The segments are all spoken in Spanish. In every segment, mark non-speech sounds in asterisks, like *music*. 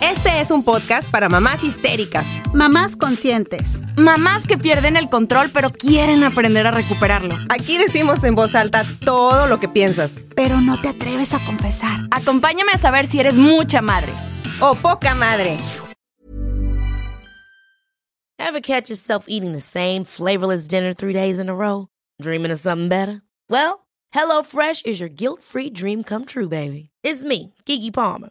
Este es un podcast para mamás histéricas, Mamás conscientes. Mamás que pierden el control pero quieren aprender a recuperarlo. Aquí decimos en voz alta todo lo que piensas. Pero no te atreves a confesar. Acompáñame a saber si eres mucha madre. O poca madre. Ever catch yourself eating the same flavorless dinner three days in a row? Dreaming of something better? Well, HelloFresh is your guilt-free dream come true, baby. It's me, Kiki Palmer.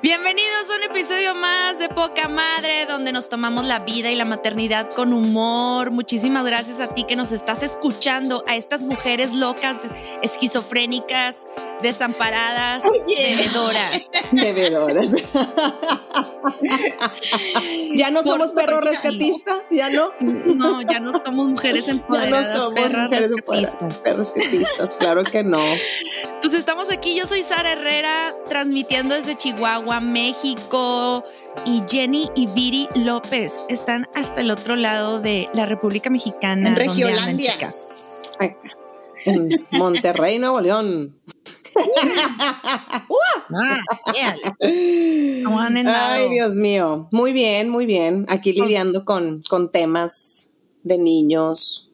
Bienvenidos a un episodio más de Poca Madre, donde nos tomamos la vida y la maternidad con humor. Muchísimas gracias a ti que nos estás escuchando, a estas mujeres locas, esquizofrénicas, desamparadas, bebedoras. *laughs* Bebedoras. *laughs* ya no somos Por- perros ya rescatistas, ya no. No, ya no somos mujeres *laughs* Ya no empoderadas, somos perras mujeres rescatistas. empoderadas, perros rescatistas, claro que no. Pues estamos aquí, yo soy Sara Herrera, transmitiendo desde Chihuahua, México. Y Jenny y Viri López están hasta el otro lado de la República Mexicana. En ¿Dónde andan, Regiolandia. chicas? Ay, En Monterrey, Nuevo León. *laughs* Ay, Dios mío. Muy bien, muy bien. Aquí lidiando con, con temas de niños,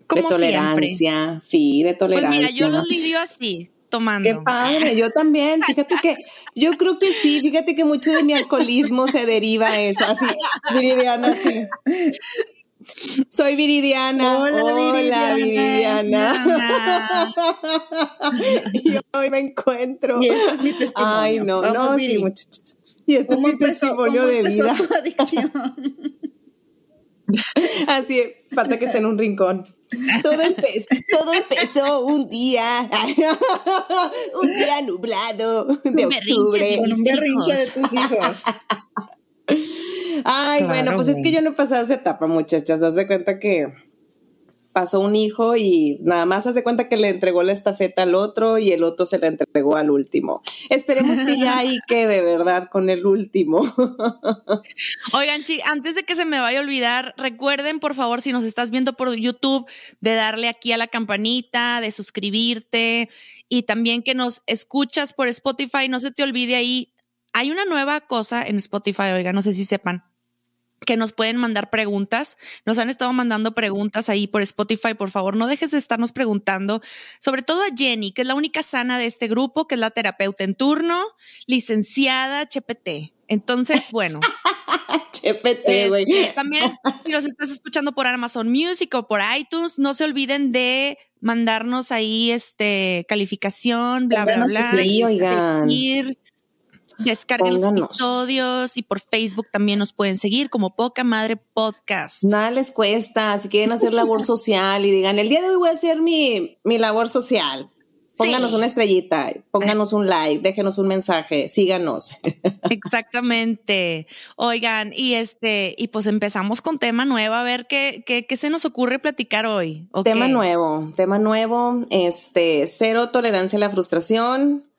de Como siempre. tolerancia. Sí, de Pues tolerancia. mira, yo los lidio así, tomando. Qué padre, yo también. Fíjate que, yo creo que sí, fíjate que mucho de mi alcoholismo se deriva a eso. Así, Viridiana, sí. Soy Viridiana. Hola, Viridiana. Viridiana. *laughs* y hoy me encuentro. Y este es mi testimonio. Ay, no, Vamos, no, Viri. sí, muchachos. Y este es ¿Cómo mi empezó, testimonio de vida. tu adicción? *laughs* Así, falta que esté en un rincón. Todo, empe- todo empezó un día, *laughs* un día nublado de berrinche, octubre. Con un berrinche de tus hijos. Ay, bueno, pues es que yo no he pasado esa etapa, muchachas. Haz de cuenta que pasó un hijo y nada más haz de cuenta que le entregó la estafeta al otro y el otro se la entregó al último. Esperemos que ya ahí *laughs* quede, ¿verdad? Con el último. *laughs* Oigan, chi, antes de que se me vaya a olvidar, recuerden, por favor, si nos estás viendo por YouTube, de darle aquí a la campanita, de suscribirte y también que nos escuchas por Spotify. No se te olvide ahí. Hay una nueva cosa en Spotify, oiga, no sé si sepan que nos pueden mandar preguntas. Nos han estado mandando preguntas ahí por Spotify. Por favor, no dejes de estarnos preguntando, sobre todo a Jenny, que es la única sana de este grupo, que es la terapeuta en turno, licenciada HPT. Entonces, *laughs* bueno, Chépete, güey. este, también si los estás escuchando por Amazon Music o por iTunes, no se olviden de mandarnos ahí este calificación, bla, bla, Pónganos bla. y oigan. seguir. Descarguen los episodios y por Facebook también nos pueden seguir como Poca Madre Podcast. Nada les cuesta. Si quieren hacer labor *laughs* social y digan, el día de hoy voy a hacer mi, mi labor social. Pónganos Sí. una estrellita, pónganos un like, déjenos un mensaje, síganos. *laughs* Exactamente. Oigan, y este, y pues empezamos con tema nuevo, a ver qué, qué, qué se nos ocurre platicar hoy. ¿o Tema nuevo, tema nuevo, este, cero tolerancia a la frustración,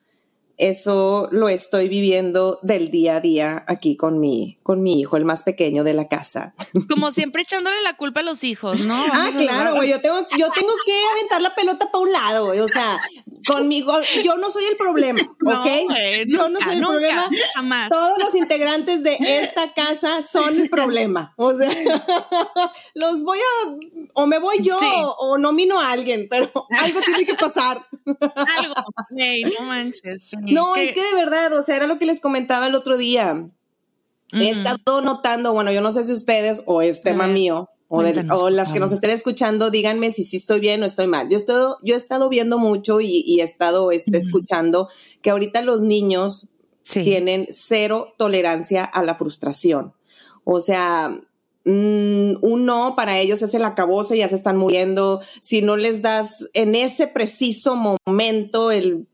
eso lo estoy viviendo del día a día aquí con mi, con mi hijo, el más pequeño de la casa. *laughs* Como siempre echándole la culpa a los hijos, ¿no? ah, Vamos claro, güey. Yo tengo, yo tengo que aventar la pelota para un lado, güey. O sea, conmigo, yo no soy el problema, *laughs* No, ¿ok? yo no soy el nunca, problema. jamás. Todos los integrantes de esta casa son el problema. O sea, *laughs* los voy a, o me voy yo, Sí. o, o nomino a alguien, pero *laughs* algo tiene que pasar. Algo, no manches. sí, No, es que de verdad, o sea, era lo que les comentaba el otro día. He estado notando, bueno, yo no sé si ustedes o es tema mío o, las que nos estén escuchando, díganme si sí estoy bien o estoy mal. Yo, estoy, yo he estado viendo mucho y, y he estado este, escuchando que ahorita los niños Sí. tienen cero tolerancia a la frustración. O sea, mm, un no para ellos es el acabose, ya se están muriendo. Si no les das en ese preciso momento el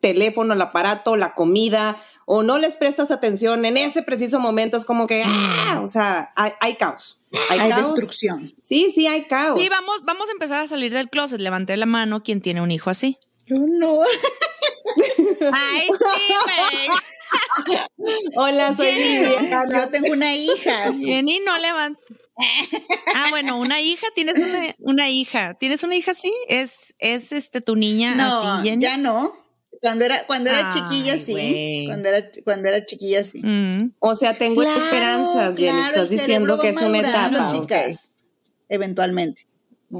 teléfono, el aparato, la comida, o no les prestas atención en ese preciso momento, es como que, ah, o sea, hay, hay caos. Hay, Hay caos. destrucción. Sí, sí, hay caos. Sí, vamos, vamos a empezar a salir del closet. Levanté la mano quien tiene un hijo así. Yo no. Ay, sí, güey. Hola, soy Jenny. Lidia. Yo tengo una hija. Jenny no levanta. Ah, bueno, una hija, tienes una, una hija. ¿Tienes una hija así? Es, es este tu niña No, así, Jenny. ya no. Cuando era, cuando era Ay, chiquilla, sí. Cuando era, cuando era chiquilla, sí. Mm. O sea, tengo Claro, esperanzas, Jenny. claro, Estás diciendo que es una etapa. chicas. Eventualmente.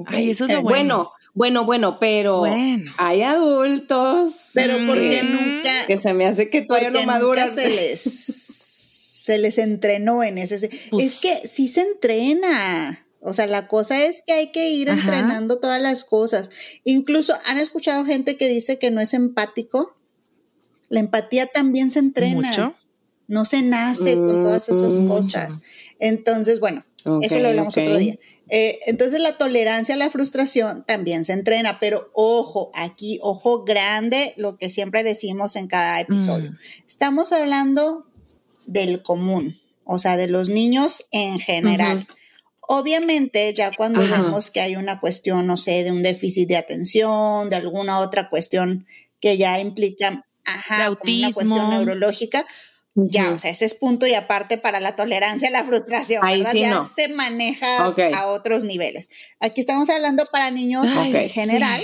Ay, eso es lo bueno. Bueno, bueno, bueno, pero Bueno. hay adultos Pero porque Mm. nunca, que se me hace que todavía porque no maduran. nunca se les, *laughs* se les entrenó en ese. se- Pues- es que sí se entrena. O sea, la cosa es que hay que ir Ajá. entrenando todas las cosas. Incluso han escuchado gente que dice que no es empático. La empatía también se entrena. Mucho. No se nace con todas esas Mm, cosas. Entonces, bueno, eso lo hablamos otro día. Eh, entonces la tolerancia a la frustración también se entrena, pero ojo, aquí, ojo grande, lo que siempre decimos en cada episodio. Mm. Estamos hablando del común, o sea, de los niños en general. Obviamente, ya cuando Ajá. vemos que hay una cuestión, no sé, de un déficit de atención, de alguna otra cuestión que ya implica, ajá, una cuestión neurológica, ya, o sea, ese es punto y aparte para la tolerancia a la frustración, Ahí ya no. se maneja a otros niveles. Aquí estamos hablando para niños Ay, en sí. general.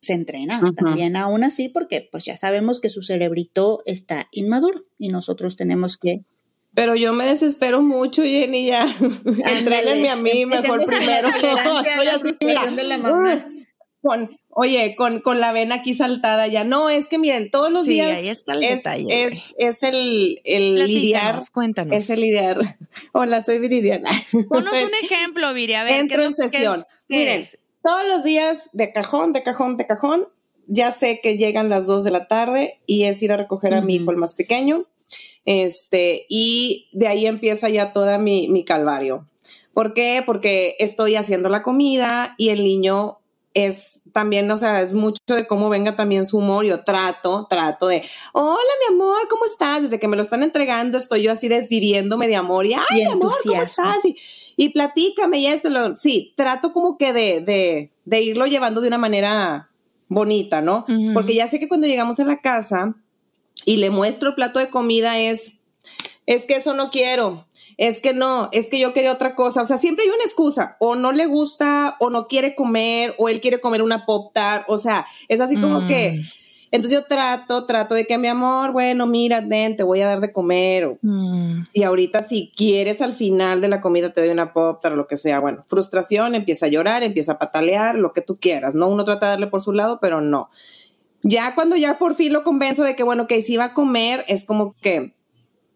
Se entrena también aún así porque pues ya sabemos que su cerebrito está inmaduro y nosotros tenemos que Pero yo me desespero mucho, Jenny, ya. *laughs* Entréguenme a mí mejor con *laughs* la primero. Con, oye, con, con la vena aquí saltada ya. No, es que miren, todos los Sí, días ahí está el es, detalle, es, es el, el lidiar. cuéntanos. Es el lidiar. *laughs* Hola, soy Viridiana. Ponos un ejemplo, Viri, a ver. ¿qué Entro en lo- qué es- sesión. qué Miren, todos los días de cajón, de cajón, de cajón. Ya sé que llegan las dos de la tarde y es ir a recoger a mi hijo el más pequeño. Este, y de ahí empieza ya toda mi, mi calvario. ¿Por qué? Porque estoy haciendo la comida y el niño es también, o sea, es mucho de cómo venga también su humor. Yo trato, trato de, hola mi amor, ¿cómo estás? Desde que me lo están entregando estoy yo así desviviéndome de amor y, ay, Y mi amor, ¿cómo estás? Y, y platícame y esto, lo, sí, trato como que de, de, de irlo llevando de una manera bonita, ¿no? Ujú. Porque ya sé que cuando llegamos a la casa y le muestro el plato de comida es, es que eso no quiero, es que no, es que yo quería otra cosa, o sea, siempre hay una excusa, o no le gusta, o no quiere comer, o él quiere comer una pop tart, o sea, es así como Mm. que, entonces yo trato, trato de que mi amor, bueno, mira, ven, te voy a dar de comer, o- Mm. y ahorita si quieres al final de la comida te doy una pop tart o lo que sea, bueno, frustración, empieza a llorar, empieza a patalear, lo que tú quieras, ¿no? Uno trata de darle por su lado, pero no. Ya cuando ya por fin lo convenzo de que, bueno, que si va a comer, es como que,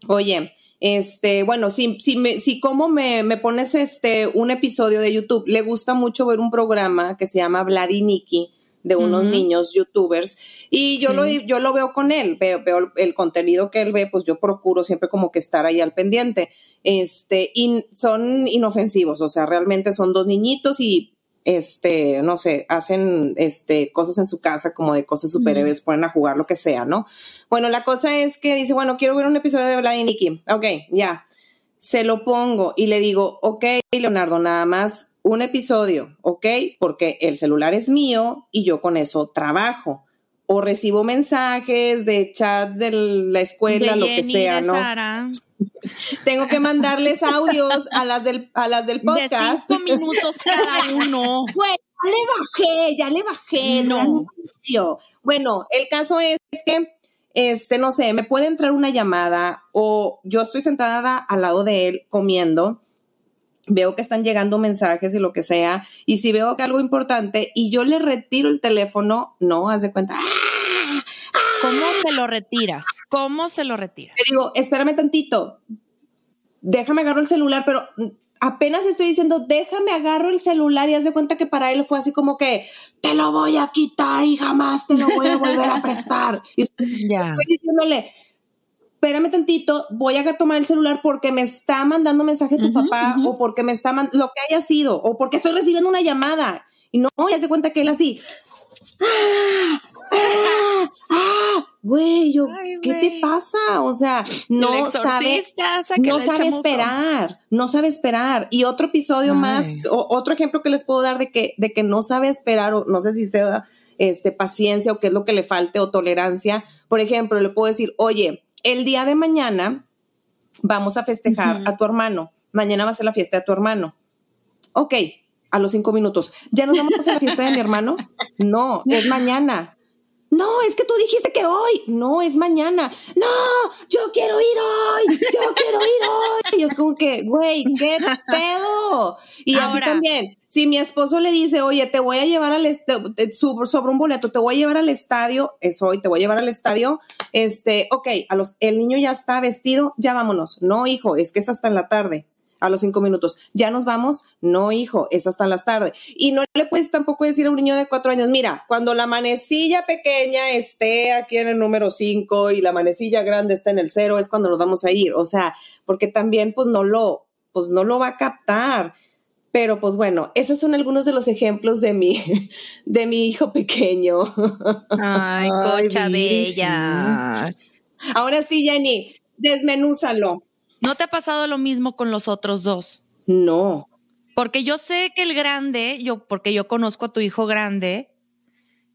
oye, este, bueno, si, si, me, si como me, me pones este, un episodio de YouTube, le gusta mucho ver un programa que se llama Vlad y Nikki, de unos niños youtubers y yo Sí. lo yo lo veo con él veo, veo el, el contenido que él ve pues yo procuro siempre como que estar ahí al pendiente. Este y son inofensivos o sea realmente son dos niñitos y este no sé hacen este cosas en su casa como de cosas superhéroes ponen a jugar lo que sea no bueno la cosa es que dice bueno quiero ver un episodio de Vlad y Nikki ok ya. Se lo pongo y le digo, ok, Leonardo, nada más un episodio, ok, porque el celular es mío y yo con eso trabajo. O recibo mensajes de chat de la escuela, De lo que sea, de ¿no? Sara, Tengo que mandarles *laughs* audios a las del, a las del de podcast. cinco minutos cada uno. *laughs* Bueno, ya le bajé, ya le bajé. No. poquillo. Bueno, el caso es que, este, no sé, me puede entrar una llamada o yo estoy sentada al lado de él comiendo. Veo que están llegando mensajes y lo que sea, y si veo que algo importante y yo le retiro el teléfono, no, haz de cuenta, ¡ah! ¿Cómo se lo retiras? ¿Cómo se lo retiras? Le digo, espérame tantito, déjame agarro el celular, pero apenas estoy diciendo, déjame agarro el celular y haz de cuenta que para él fue así como que, te lo voy a quitar y jamás te lo voy a volver a prestar. Y *laughs* Ya. estoy diciéndole, espérame tantito, voy a tomar el celular porque me está mandando mensaje tu papá o porque me está mandando lo que haya sido o porque estoy recibiendo una llamada. Y no, y haz de cuenta que él así, ¡ah! ¡ah! ¡ah! Güey, yo, Ay, ¿qué te pasa? O sea, no sabe, no sabe esperar, no sabe esperar. Y otro episodio Ay. más, o- otro ejemplo que les puedo dar de que, de que no sabe esperar, o no sé si sea este, paciencia o qué es lo que le falte o tolerancia. Por ejemplo, le puedo decir, oye, el día de mañana vamos a festejar a tu hermano. Mañana va a ser la fiesta de tu hermano. Ok, a los cinco minutos. ¿Ya nos vamos a hacer la fiesta de mi hermano? No, es mañana. No, es que tú dijiste que hoy. No, es mañana. No, yo quiero ir hoy. Yo quiero ir hoy. Y es como que, güey, qué *laughs* pedo. Y así Ahora- también, si mi esposo le dice, oye, te voy a llevar al estadio, sobre un boleto, te voy a llevar al estadio, es hoy, te voy a llevar al estadio, este, ok, a los, el niño ya está vestido, ya vámonos. No, hijo, es que es hasta en la tarde a los cinco minutos. ¿Ya nos vamos? No, hijo, es hasta las tardes. Y no le puedes tampoco decir a un niño de cuatro años, mira, cuando la manecilla pequeña esté aquí en el número cinco y la manecilla grande está en el cero, es cuando nos vamos a ir. O sea, porque también pues no lo, pues no lo va a captar. Pero pues bueno, esos son algunos de los ejemplos de mi, *laughs* de mi hijo pequeño. Ay, *laughs* cocha bella. Ahora sí, Jenny, desmenúzalo. ¿No te ha pasado lo mismo con los otros dos? No. Porque yo sé que el grande, yo, porque yo conozco a tu hijo grande,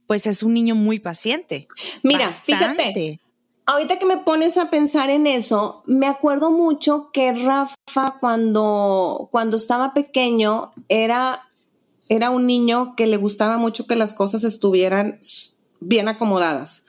pues es un niño muy paciente. Mira, Bastante. fíjate, Ahorita que me pones a pensar en eso, me acuerdo mucho que Rafa cuando, cuando estaba pequeño era, era un niño que le gustaba mucho que las cosas estuvieran bien acomodadas.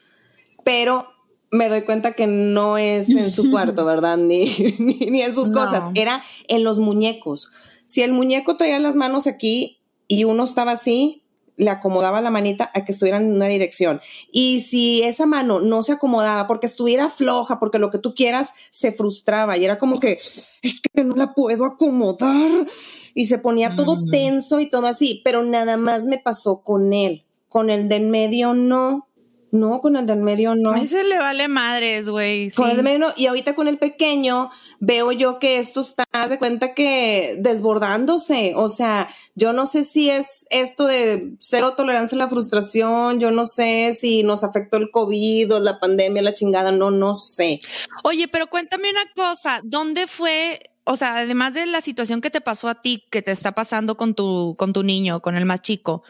Pero me doy cuenta que no es en su *laughs* cuarto, ¿verdad? Ni, *laughs* ni, ni en sus No. cosas. Era en los muñecos. Si el muñeco traía las manos aquí y uno estaba así, le acomodaba la manita a que estuvieran en una dirección. Y si esa mano no se acomodaba porque estuviera floja, porque lo que tú quieras, se frustraba y era como que es que no la puedo acomodar y se ponía todo Mm. tenso y todo así, pero nada más me pasó con él. Con el del medio no. No, con el del medio no. A ese le vale madres, güey. Con sí. el del medio no. Y ahorita con el pequeño veo yo que esto está de cuenta que desbordándose. O sea, yo no sé si es esto de cero tolerancia a la frustración, yo no sé si nos afectó el COVID o la pandemia, la chingada, no, no sé. Oye, pero cuéntame una cosa, ¿dónde fue? O sea, además de la situación que te pasó a ti, que te está pasando con tu, con tu niño, con el más chico,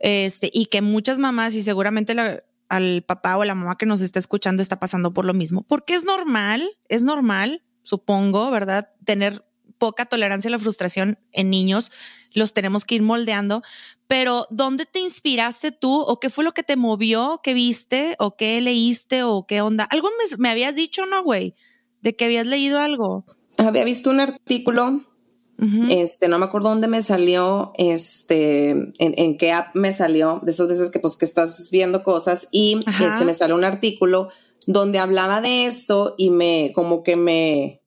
este, y que muchas mamás y seguramente la- al papá o la mamá que nos está escuchando está pasando por lo mismo. Porque es normal, es normal, supongo, ¿verdad? Tener poca tolerancia a la frustración en niños, los tenemos que ir moldeando, pero ¿dónde te inspiraste tú o qué fue lo que te movió, qué viste o qué leíste o qué onda? Algo me, me habías dicho, ¿no, güey? De que habías leído algo. Había visto un artículo Este, no me acuerdo dónde me salió, este, en, en qué app me salió, de esas veces que pues que estás viendo cosas y Ajá. este me salió un artículo donde hablaba de esto y me, como que me,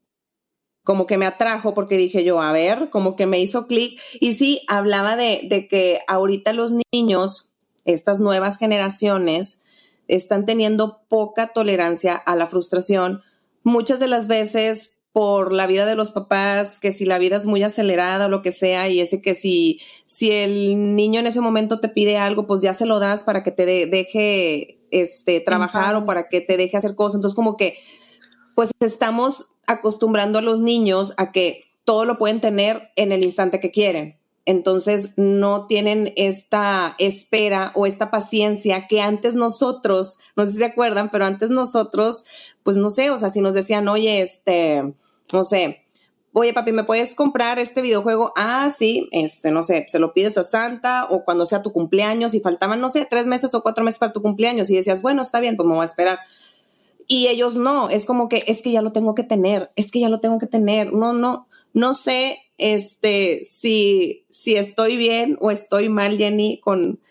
como que me atrajo porque dije yo, a ver, como que me hizo clic y sí, hablaba de, de que ahorita los niños, estas nuevas generaciones, están teniendo poca tolerancia a la frustración, muchas de las veces por la vida de los papás, que si la vida es muy acelerada o lo que sea, y ese que si, si el niño en ese momento te pide algo, pues ya se lo das para que te de- deje este, trabajar o para que te deje hacer cosas. Entonces, como que, pues estamos acostumbrando a los niños a que todo lo pueden tener en el instante que quieren. entonces no tienen esta espera o esta paciencia que antes nosotros, no sé si se acuerdan, pero antes nosotros, pues no sé, o sea, si nos decían, oye, este, no sé, oye papi, ¿me puedes comprar este videojuego? Ah, sí, este, no sé, se lo pides a Santa o cuando sea tu cumpleaños y faltaban, no sé, tres meses o cuatro meses para tu cumpleaños y decías, bueno, está bien, pues me voy a esperar. Y ellos no, es como que es que ya lo tengo que tener, es que ya lo tengo que tener. No, no, no sé este, si, si estoy bien o estoy mal, Jenny, con,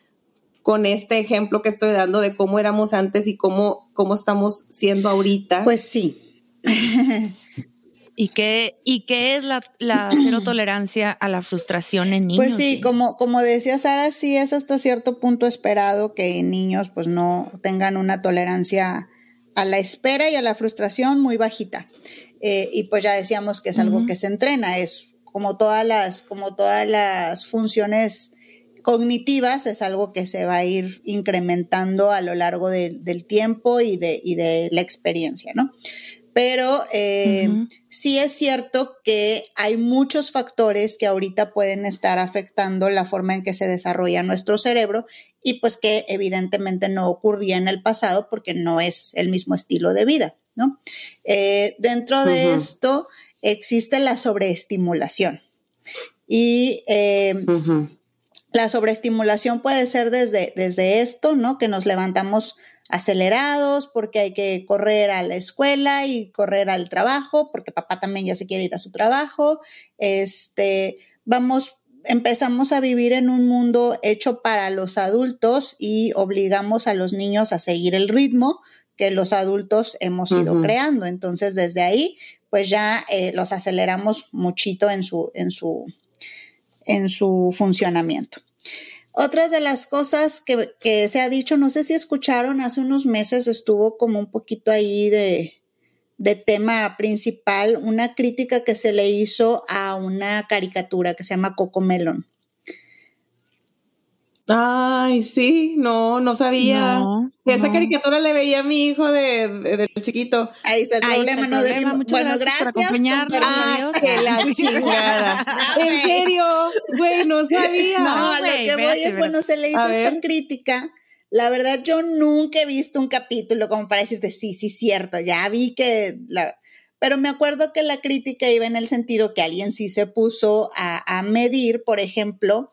con este ejemplo que estoy dando de cómo éramos antes y cómo, cómo estamos siendo ahorita. Pues sí. *laughs* ¿Y qué, ¿Y qué es la, la cero *clears throat* tolerancia a la frustración en niños? Pues sí, como, como decía Sara, sí es hasta cierto punto esperado que niños pues no tengan una tolerancia a la espera y a la frustración muy bajita. Eh, y pues ya decíamos que es algo que se entrena, es como todas las, como todas las funciones cognitivas, es algo que se va a ir incrementando a lo largo del tiempo y de, y de, la experiencia, ¿no? Pero eh, sí es cierto que hay muchos factores que ahorita pueden estar afectando la forma en que se desarrolla nuestro cerebro y pues que evidentemente no ocurría en el pasado porque no es el mismo estilo de vida, ¿no? Eh, dentro de esto existe la sobreestimulación. Y eh, la sobreestimulación puede ser desde, desde esto, ¿no? Que nos levantamos acelerados porque hay que correr a la escuela y correr al trabajo, porque papá también ya se quiere ir a su trabajo. Este, vamos, empezamos a vivir en un mundo hecho para los adultos y obligamos a los niños a seguir el ritmo que los adultos hemos ido creando. Entonces, desde ahí pues ya eh, los aceleramos muchito en su, en su, en su funcionamiento. Otras de las cosas que, se ha dicho, no sé si escucharon, hace unos meses estuvo como un poquito ahí de, de tema principal, una crítica que se le hizo a una caricatura que se llama Coco Melon. Ay, sí, no, no sabía. Esa caricatura le veía a mi hijo de, de, chiquito. Ahí está el problema, no debimos. Bueno, gracias, por acompañarnos. Ah, que la *laughs* chingada. *laughs* en serio, güey, no sabía. No, lo que voy es, bueno, se le hizo esta crítica. La verdad, yo nunca he visto un capítulo como para decirte, sí, sí, cierto, ya vi que la... Pero me acuerdo que la crítica iba en el sentido que alguien sí se puso a, a medir, por ejemplo,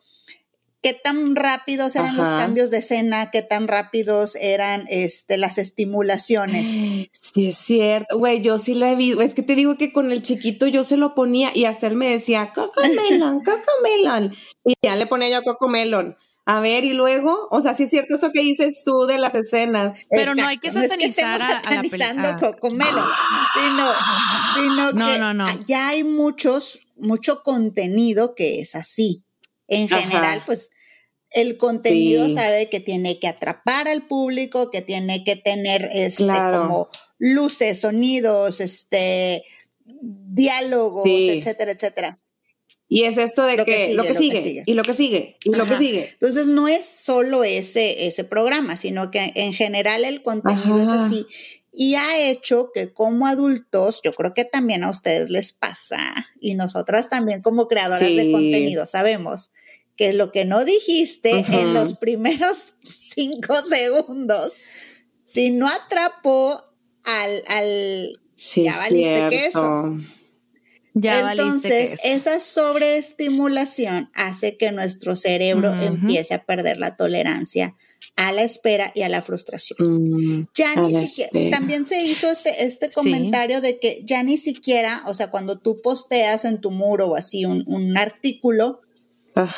qué tan rápidos eran los cambios de escena, qué tan rápidos eran este, las estimulaciones. *gasps* Sí, es cierto. Güey, yo sí lo he visto. Es que te digo que con el chiquito yo se lo ponía y hacer me decía, Coco *laughs* Melon, Coco Melon. Y ya le ponía yo Coco Melon. A ver, y luego, o sea, sí es cierto eso que dices tú de las escenas. Pero no hay que satanizar no es que a, Coco Melon, sino, sino no, que ya hay muchos, mucho contenido que es así en general, pues el contenido sabe que tiene que atrapar al público, que tiene que tener este como luces, sonidos, este diálogos, etcétera, etcétera. Y es esto de que, lo, que sigue, y lo que sigue, y lo que sigue. Entonces no es solo ese, ese programa, sino que en general el contenido es así. Y ha hecho que como adultos, yo creo que también a ustedes les pasa, y nosotras también como creadoras de contenido sabemos que lo que no dijiste en los primeros *laughs* cinco segundos, si no atrapó al, al ya valiste queso. Ya Entonces, esa sobreestimulación hace que nuestro cerebro empiece a perder la tolerancia a la espera y a la frustración. Mm, ya ni siquiera, también se hizo este, este comentario de que ya ni siquiera, o sea, cuando tú posteas en tu muro o así un, un artículo,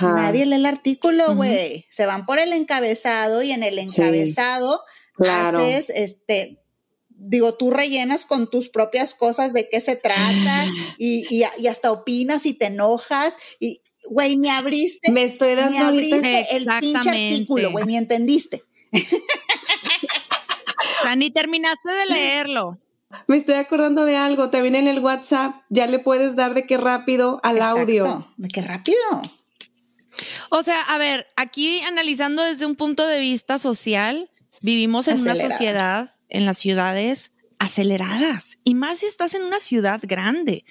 Nadie lee el artículo, güey. Se van por el encabezado y en el encabezado haces este. Digo, tú rellenas con tus propias cosas de qué se trata y, y, hasta opinas y te enojas y, güey, ni abriste. Me estoy dando ni abriste el pinche artículo, güey, ni entendiste. o sea, ni terminaste de leerlo. Me estoy acordando de algo, también en el WhatsApp ya le puedes dar de qué rápido al audio. De qué rápido. O sea, a ver, aquí analizando desde un punto de vista social, vivimos en una sociedad, en las ciudades aceleradas, y más si estás en una ciudad grande.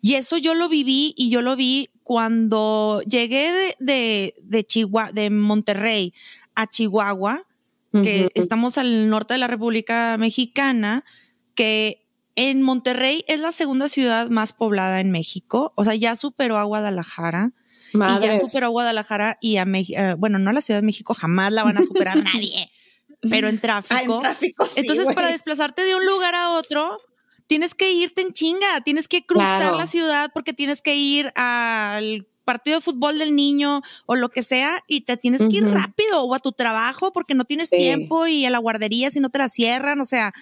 Y eso yo lo viví y yo lo vi cuando llegué de, de, de Chihuahua, de Monterrey a Chihuahua, que estamos al norte de la República Mexicana, que en Monterrey es la segunda ciudad más poblada en México, o sea, ya superó a Guadalajara. Y ya superó a Guadalajara y a México, bueno, no a la Ciudad de México, jamás la van a superar *laughs* nadie, pero en tráfico. Ah, en tráfico sí, Entonces, para desplazarte de un lugar a otro, tienes que irte en chinga, tienes que cruzar Claro. la ciudad porque tienes que ir al partido de fútbol del niño o lo que sea y te tienes que ir rápido o a tu trabajo porque no tienes Sí. tiempo y a la guardería si no te la cierran, o sea,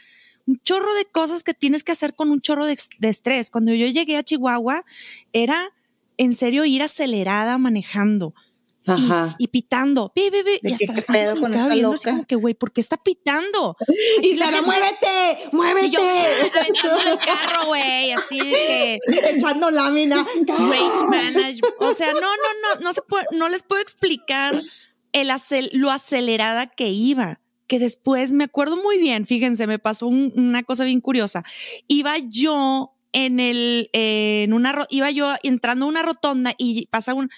un chorro de cosas que tienes que hacer con un chorro de, de estrés. Cuando yo llegué a Chihuahua, era en serio ir acelerada manejando Ajá. y pitando. Pi, pi, pi, ¿De y qué- hasta qué pedo con esta viendo así loca? como que, güey, ¿por qué está pitando? *laughs* Y Sara, muévete, muévete. Y yo el *laughs* carro, güey, así de que *laughs* Echando lámina. range manage. O sea, no, no, no, no se puede, no les puedo explicar el acel- lo acelerada que iba. Que después me acuerdo muy bien, fíjense, me pasó un- una cosa bien curiosa. Iba yo en el, eh, en una, iba yo entrando a una rotonda y pasa un,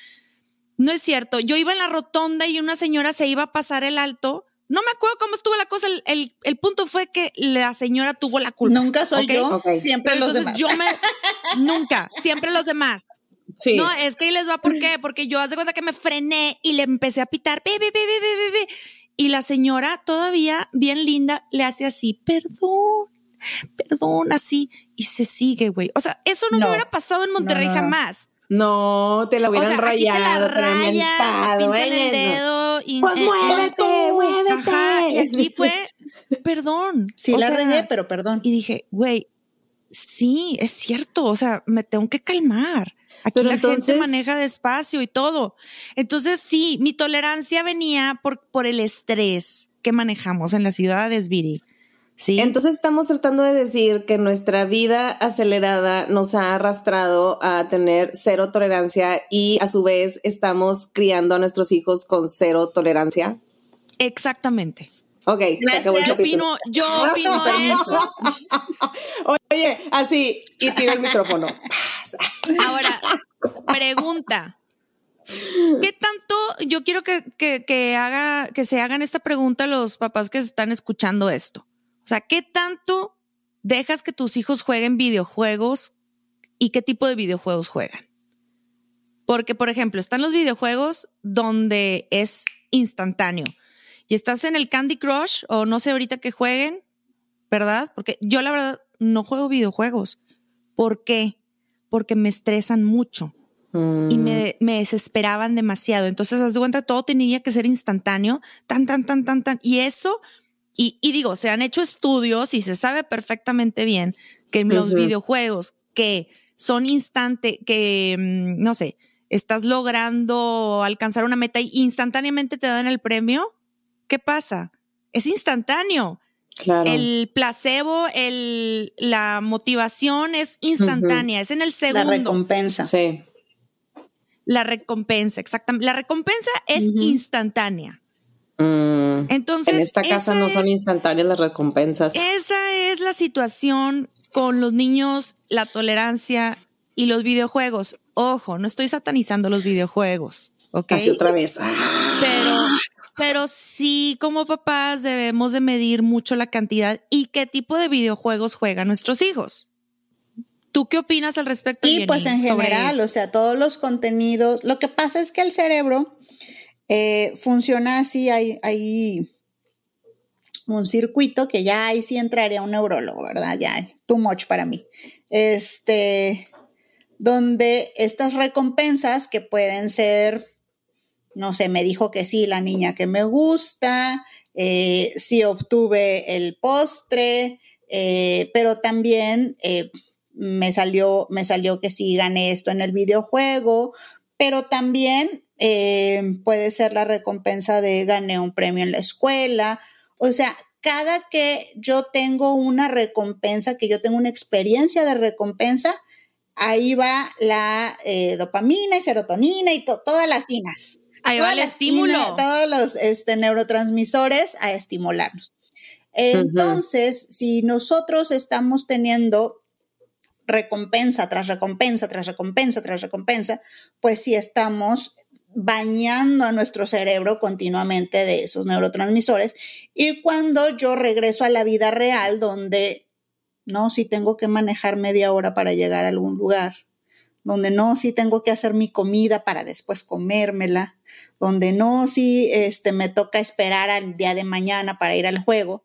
no es cierto, yo iba en la rotonda y una señora se iba a pasar el alto. No me acuerdo cómo estuvo la cosa. El, el- el punto fue que la señora tuvo la culpa. Nunca soy yo, Ok. siempre Pero los entonces demás. yo me, nunca, siempre los demás. Sí. No, es que ahí les va, ¿por qué? Porque yo haz de cuenta que me frené y le empecé a pitar, "Pi, pi, pi, pi, pi, pi, pi". y la señora todavía bien linda le hace así, perdón, perdón, así, y se sigue, güey. O sea, eso no, me No. hubiera pasado en Monterrey No, no, no. jamás. No, te la O hubieran sea, te la rayado, te la el dedo. Pues eh, muévete, eh, muévete. Ajá, y aquí fue, *laughs* perdón. Sí O la sea, rayé, pero perdón. Y dije, güey, sí, es cierto, o sea, me tengo que calmar. Aquí Pero la entonces- gente maneja despacio y todo. Entonces, sí, mi tolerancia venía por, por el estrés que manejamos en las ciudades, Viri. Sí. Entonces estamos tratando de decir que nuestra vida acelerada nos ha arrastrado a tener cero tolerancia y a su vez estamos criando a nuestros hijos con cero tolerancia. Exactamente. Ok, se Gracias. acabó el Yo opino, yo opino *laughs* eso. Oye, así, y tiro el micrófono. *laughs* Ahora, pregunta. ¿Qué tanto? Yo quiero que, que, que haga, que se hagan esta pregunta los papás que están escuchando esto. O sea, ¿qué tanto dejas que tus hijos jueguen videojuegos y qué tipo de videojuegos juegan? Porque, por ejemplo, están los videojuegos donde es instantáneo y estás en el Candy Crush o no sé ahorita que jueguen, ¿verdad? Porque yo la verdad no juego videojuegos. ¿Por qué? Porque me estresan mucho y Mm. me, me desesperaban demasiado. Entonces, haz de cuenta, todo tenía que ser instantáneo, tan, tan, tan, tan, tan. Y eso, y, y digo, se han hecho estudios y se sabe perfectamente bien que en los videojuegos que son instante, que, mm, no sé, estás logrando alcanzar una meta y instantáneamente te dan el premio, ¿qué pasa? Es instantáneo. Claro. El placebo, el, la motivación es instantánea, es en el La segundo. recompensa. Sí. La recompensa, exactamente. La recompensa es instantánea. Mm. Entonces, en esta casa no son es- instantáneas las recompensas. Esa es la situación con los niños, la tolerancia y los videojuegos. Ojo, no estoy satanizando los videojuegos, ¿ok? Casi otra vez. Ah. Pero, pero sí, como papás debemos de medir mucho la cantidad y qué tipo de videojuegos juegan nuestros hijos. ¿Tú qué opinas al respecto? Sí, Jenny, pues en sobre- general, o sea, todos los contenidos. Lo que pasa es que el cerebro eh, funciona así, hay, hay un circuito que ya ahí sí entraría un neurólogo, ¿verdad? Ya, too much para mí. Este, donde estas recompensas que pueden ser, no sé, me dijo que sí, la niña que me gusta, eh, sí obtuve el postre, eh, pero también me salió, me salió que sí gané esto en el videojuego, pero también eh, puede ser la recompensa de gané un premio en la escuela. O sea, cada que yo tengo una recompensa, que yo tengo una experiencia de recompensa, ahí va la eh, dopamina y serotonina y to- todas las inas. Ahí va el las estímulo. todos los este, neurotransmisores a estimularnos. Entonces, si nosotros estamos teniendo recompensa tras recompensa, tras recompensa, tras recompensa, pues sí estamos bañando a nuestro cerebro continuamente de esos neurotransmisores. Y cuando yo regreso a la vida real, donde no, si tengo que manejar media hora para llegar a algún lugar, donde no, si tengo que hacer mi comida para después comérmela, donde no, si este, me toca esperar al día de mañana para ir al juego,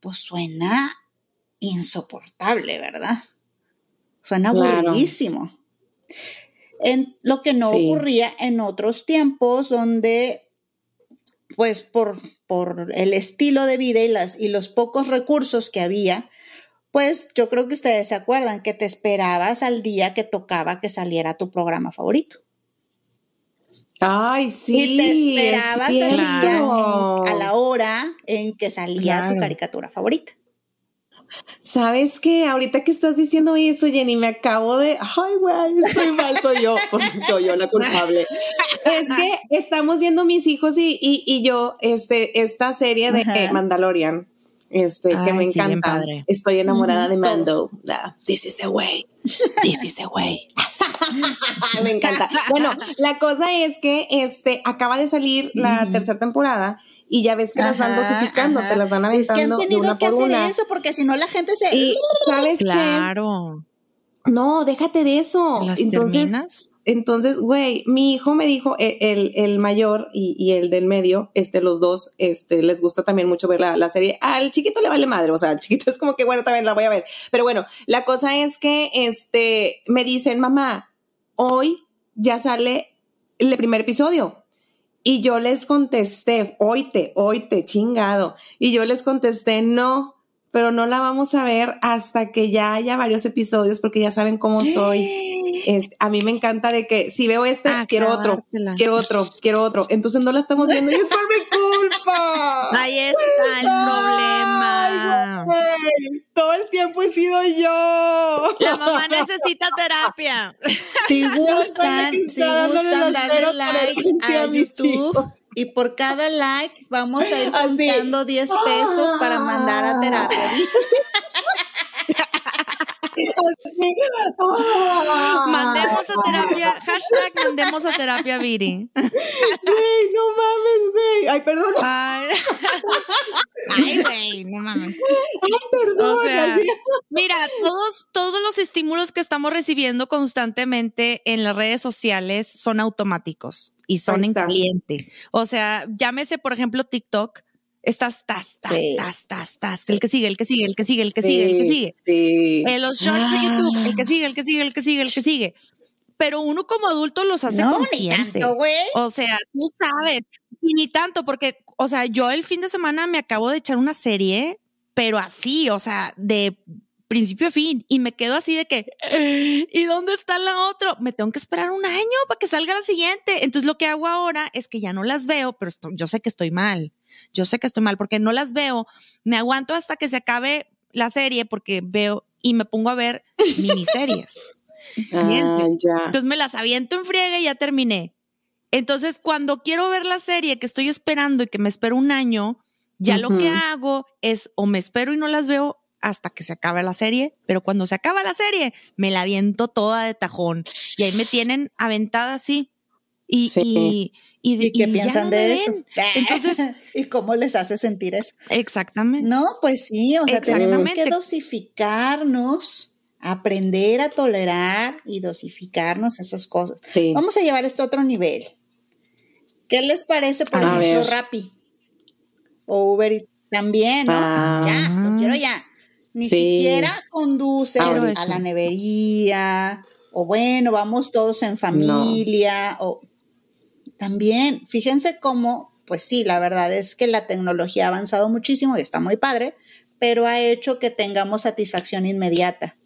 pues suena insoportable, ¿verdad? Suena aburridísimo. En lo que no ocurría en otros tiempos donde, pues por, por el estilo de vida y, las, y los pocos recursos que había, pues yo creo que ustedes se acuerdan que te esperabas al día que tocaba que saliera tu programa favorito. Ay, sí. Y te esperabas al día a la hora en que salía tu caricatura favorita. ¿Sabes qué? Ahorita que estás diciendo eso, Jenny, me acabo de. Ay, güey, estoy mal, soy yo. soy yo la culpable. es que estamos viendo mis hijos y, y, yo este, esta serie de Mandalorian este, que me encanta. Estoy enamorada de Mando. this is the way. This is the way. *laughs* me encanta. Bueno, la cosa es que este acaba de salir la tercera temporada y ya ves que las van dosificando, te las van aventando. Es que han tenido que hacer eso porque si no la gente se. Y, ¿Sabes claro. No, déjate de eso. entonces, entonces, güey, mi hijo me dijo, e, el, el mayor y, y, el del medio, este, los dos, este, les gusta también mucho ver la, la, serie. Al chiquito le vale madre, o sea, al chiquito es como que, bueno, también la voy a ver. Pero bueno, la cosa es que, este, me dicen, mamá, hoy ya sale el primer episodio. Y yo les contesté, oíte, oíte, chingado. Y yo les contesté, no, pero no la vamos a ver hasta que ya haya varios episodios porque ya saben cómo soy. Es, a mí me encanta de que si veo este, ah, quiero otro, quiero otro, quiero otro. Entonces no la estamos viendo y es por mi culpa. Ahí está el problema. Todo el tiempo he sido yo. La mamá necesita terapia. Si *laughs* gustan, si gustan darle like a YouTube y por cada like vamos a ir contando 10 pesos para mandar a terapia. *laughs* mandemos a terapia, hashtag mandemos a terapia Viri. no mames, güey. Ay, perdón. Ay, güey, no mames. Ay, perdón. mira, todos, todos los estímulos que estamos recibiendo constantemente en las redes sociales son automáticos y son en caliente. O sea, llámese, por ejemplo, TikTok Estás, tas, tas, tas, tas, tas. El que sigue, el que sigue, el que sigue, el que sigue, el que sigue. Sí. En los shorts de YouTube, el que sigue, el que sigue, el que sigue, el que sigue. Pero uno como adulto los hace no, consciente. o sea, tú sabes. Y ni tanto, porque, o sea, yo el fin de semana me acabo de echar una serie, pero así, o sea, de principio a fin, y me quedo así de que, ¿y dónde está la otra? Me tengo que esperar un año para que salga la siguiente. Entonces lo que hago ahora es que ya no las veo, pero yo sé que estoy mal yo sé que estoy mal porque no las veo, me aguanto hasta que se acabe la serie porque veo y me pongo a ver miniseries. *laughs* ah, Entonces me las aviento en friega y ya terminé. Entonces, cuando quiero ver la serie que estoy esperando y que me espero un año, ya lo que hago es o me espero y no las veo hasta que se acabe la serie, pero cuando se acaba la serie, me la aviento toda de tajón y ahí me tienen aventada así. Y, y, y, qué piensan de eso? *laughs* Entonces, ¿y cómo les hace sentir eso? Exactamente. No, pues sí, o sea, tenemos que dosificarnos, aprender a tolerar y dosificarnos esas cosas. Vamos a llevar esto a otro nivel. ¿Qué les parece, por ejemplo, Rappi o Uber también, ¿no? Ya, lo quiero ya. Ni siquiera conduces a la nevería, o bueno, vamos todos en familia, o también, fíjense cómo, pues sí, la verdad es que la tecnología ha avanzado muchísimo y está muy padre, pero ha hecho que tengamos satisfacción inmediata.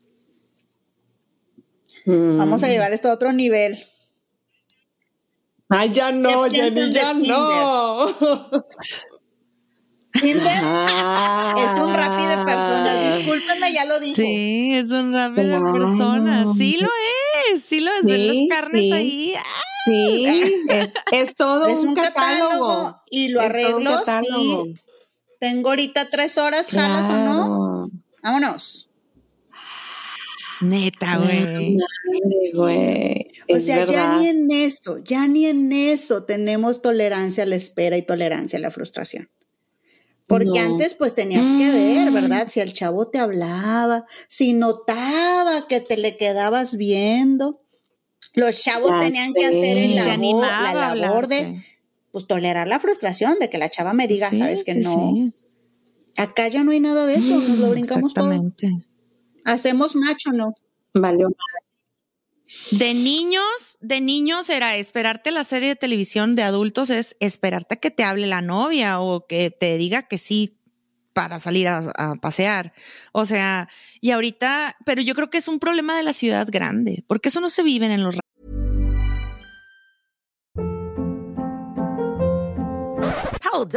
Vamos a mm. llevar esto a otro nivel. Ay, ya no, Jenny, ya no. Tinder es un rap de personas. Discúlpenme, ya lo dije. Sí, es un rap de personas. Sí lo es, sí lo es. Sí, las carnes ahí. Sí, es, todo un, catálogo. Y lo arreglo. Sí. Tengo ahorita tres horas, jalas o no. Vámonos. Neta, güey. güey. O sea, ya ni en eso, ya ni en eso tenemos tolerancia a la espera y tolerancia a la frustración. Porque antes pues tenías que ver, mm. ¿verdad? Si el chavo te hablaba, si notaba que te le quedabas viendo. Los chavos tenían que hacer el labor, la labor de pues tolerar la frustración de que la chava me diga, sabes que no. Acá ya no hay nada de eso, nos lo mm, brincamos todo. Hacemos macho, ¿no? Vale. De niños, de niños era esperarte la serie de televisión, de adultos es esperarte que te hable la novia o que te diga que sí para salir a, pasear. O sea, y ahorita, pero yo creo que es un problema de la ciudad grande, porque eso no se vive en los... Hold.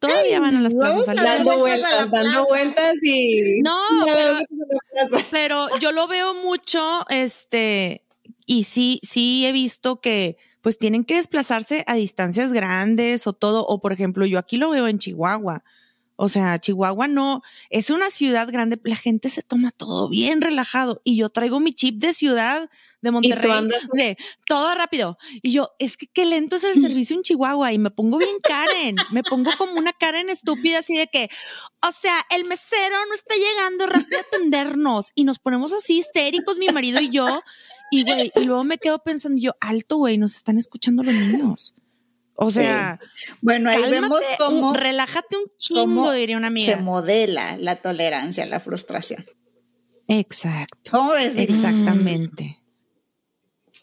Todavía van a las plazas dando vueltas, dando vueltas y no, *laughs* pero, pero, yo lo veo mucho, este, y sí, sí he visto que pues tienen que desplazarse a distancias grandes o todo, o por ejemplo, yo aquí lo veo en Chihuahua. O sea, Chihuahua no es una ciudad grande, la gente se toma todo bien relajado y yo traigo mi chip de ciudad de Monterrey de todo rápido. Y yo, es que qué lento es el servicio en Chihuahua y me pongo bien Karen, me pongo como una Karen estúpida así de que, o sea, el mesero no está llegando rápido a atendernos y nos ponemos así histéricos mi marido y yo. Y güey, y luego me quedo pensando yo, alto güey, nos están escuchando los niños. O sea, bueno, ahí vemos cómo relájate un chingo, diría una amiga. Se modela la tolerancia la frustración. Exacto. ¿Cómo ves? Exactamente.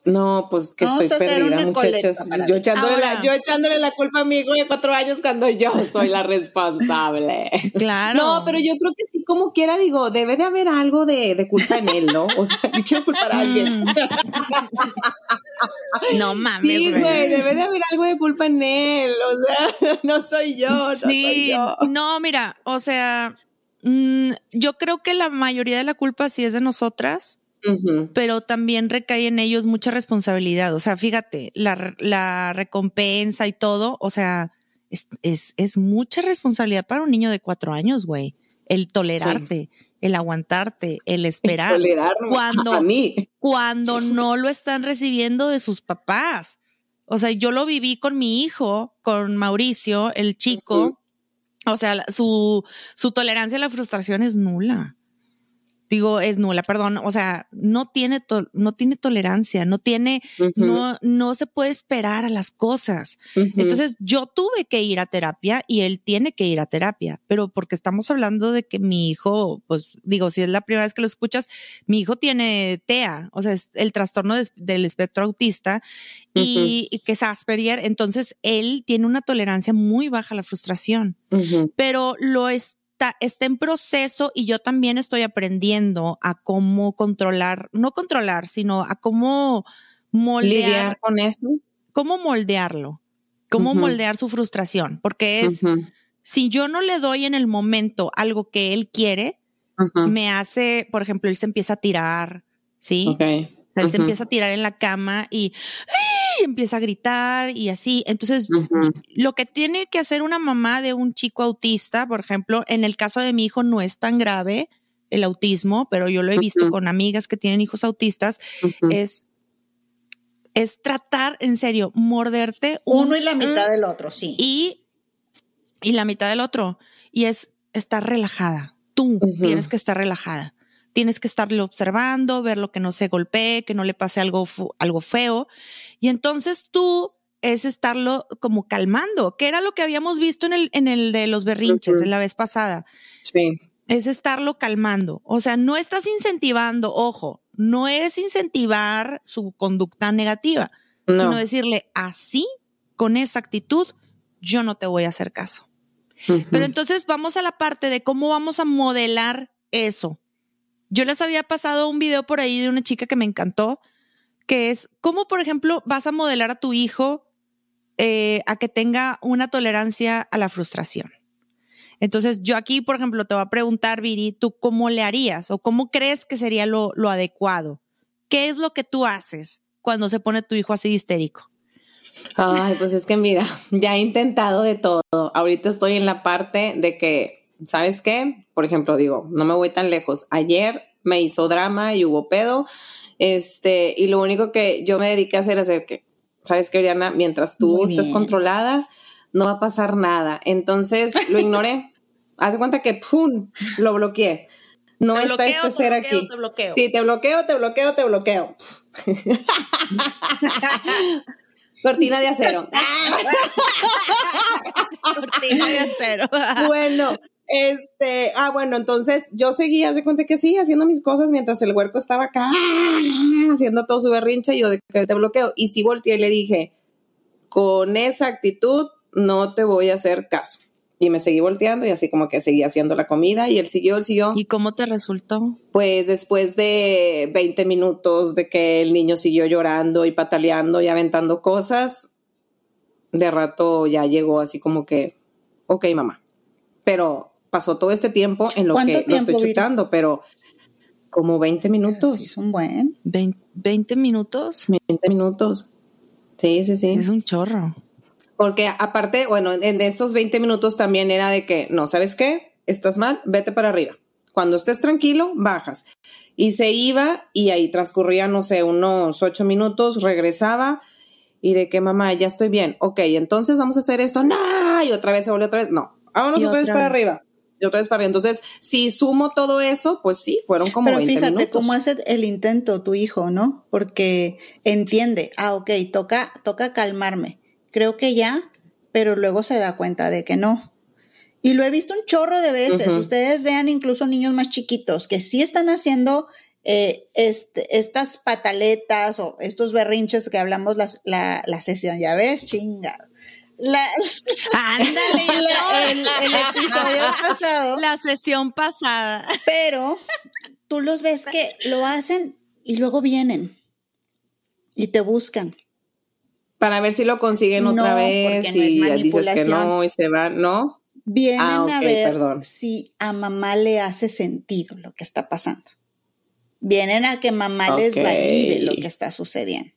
No, pues que estoy perdida, muchachas. Yo echándole, la, yo echándole la culpa a mi hijo de cuatro años cuando yo soy la responsable. Claro. No, pero yo creo que sí, como quiera, digo, debe de haber algo de, de culpa en él, ¿no? O sea, yo quiero culpar a alguien. Mm. no mames. Sí, güey, debe de haber algo de culpa en él. O sea, *laughs* no soy yo, no soy yo. No, mira, o sea, mm, yo creo que la mayoría de la culpa sí es de nosotras pero también recae en ellos mucha responsabilidad. O sea, fíjate, la, recompensa y todo, o sea, es, es, mucha responsabilidad para un niño de cuatro años, güey. El tolerarte, el aguantarte, el esperar. cuando, a mí. cuando no lo están recibiendo de sus papás. O sea, yo lo viví con mi hijo, con Mauricio, el chico. O sea, su, su tolerancia a la frustración es nula digo, es nula, perdón, o sea, no tiene, no tiene tolerancia, no tiene, no, no se puede esperar a las cosas. Entonces yo tuve que ir a terapia y él tiene que ir a terapia, pero porque estamos hablando de que mi hijo, pues digo, si es la primera vez que lo escuchas, mi hijo tiene TEA, o sea, es el trastorno del espectro autista y, y, que es Asperger, entonces él tiene una tolerancia muy baja a la frustración, pero lo es está, en proceso y yo también estoy aprendiendo a cómo controlar, no controlar, sino a cómo moldear. con eso. Cómo moldearlo, cómo moldear su frustración, porque es, si yo no le doy en el momento algo que él quiere, me hace, por ejemplo, él se empieza a tirar, ¿sí? Él se empieza a tirar en la cama y, empieza a gritar y así. Entonces, lo que tiene que hacer una mamá de un chico autista, por ejemplo, en el caso de mi hijo no es tan grave el autismo, pero yo lo he visto con amigas que tienen hijos autistas, es es tratar en serio, morderte uno y la mitad del otro, sí. Y, y la mitad del otro. Y es estar relajada. Tú tienes que estar relajada. Tienes que estarlo observando, ver lo que no se golpee, que no le pase algo, algo feo. Y entonces tú es estarlo como calmando, que era lo que habíamos visto en el, en el de los berrinches en la vez pasada. Sí. Es estarlo calmando. O sea, no estás incentivando, ojo, no es incentivar su conducta negativa, sino decirle así, con esa actitud, yo no te voy a hacer caso. Pero entonces vamos a la parte de cómo vamos a modelar eso. Yo les había pasado un video por ahí de una chica que me encantó, que es cómo, por ejemplo, vas a modelar a tu hijo eh, a que tenga una tolerancia a la frustración. Entonces, yo aquí, por ejemplo, te voy a preguntar, Viri, ¿tú cómo le harías o cómo crees que sería lo, lo adecuado? ¿Qué es lo que tú haces cuando se pone tu hijo así histérico? Ay, pues es que mira, *laughs* ya he intentado de todo. Ahorita estoy en la parte de que, ¿sabes qué? Por ejemplo, digo, no me voy tan lejos. Ayer me hizo drama y hubo pedo. Este, y lo único que yo me dediqué a hacer es que, ¿sabes qué, Oriana? Mientras tú estés controlada, no va a pasar nada. Entonces lo ignoré. *laughs* Haz de cuenta que ¡pum! lo bloqueé. No te está bloqueo, este te ser bloqueo, aquí. te bloqueo. Sí, te bloqueo, te bloqueo, te bloqueo. *laughs* Cortina de acero. *laughs* Cortina de acero. bueno, este, ah, bueno, entonces yo seguía, de cuenta que sí, haciendo mis cosas mientras el huerco estaba acá, *laughs* haciendo todo su berrinche, y yo de que te bloqueo. Y sí volteé y le dije, con esa actitud no te voy a hacer caso. Y me seguí volteando y así como que seguía haciendo la comida y él siguió, él siguió. ¿Y cómo te resultó? Pues después de 20 minutos de que el niño siguió llorando y pataleando y aventando cosas, de rato ya llegó así como que, ok, mamá. Pero pasó todo este tiempo en lo ¿Cuánto que lo estoy Viri? chutando, pero como 20 minutos. Sí, es un buen. ¿Vein- ¿20 minutos? 20 minutos. Sí, sí, sí. Sí, es un chorro. Porque aparte, bueno, en estos 20 minutos también era de que, no, ¿sabes qué? Estás mal, vete para arriba. Cuando estés tranquilo, bajas. Y se iba y ahí transcurría, no sé, unos ocho minutos, regresaba y de que, mamá, ya estoy bien. Ok, entonces vamos a hacer esto. No, y otra vez se volvió otra vez. No, vámonos otra, vez para vez. arriba. Y otra vez para arriba. Entonces, si sumo todo eso, pues sí, fueron como Pero 20 fíjate minutos. cómo hace el intento tu hijo, ¿no? Porque entiende, ah, ok, toca, toca calmarme. Creo que ya, pero luego se da cuenta de que no. Y lo he visto un chorro de veces. Ustedes vean incluso niños más chiquitos que sí están haciendo eh, este- estas pataletas o estos berrinches que hablamos las- la, la sesión. Ya ves, chingado. La, Ándale, *laughs* la- el, el episodio *laughs* pasado. La sesión pasada. Pero tú los ves que lo hacen y luego vienen y te buscan. Para ver si lo consiguen No, otra vez no y dices que no y se van, ¿no? Vienen Ah, a ver perdón. si a mamá le hace sentido lo que está pasando. Vienen a que mamá les valide lo que está sucediendo.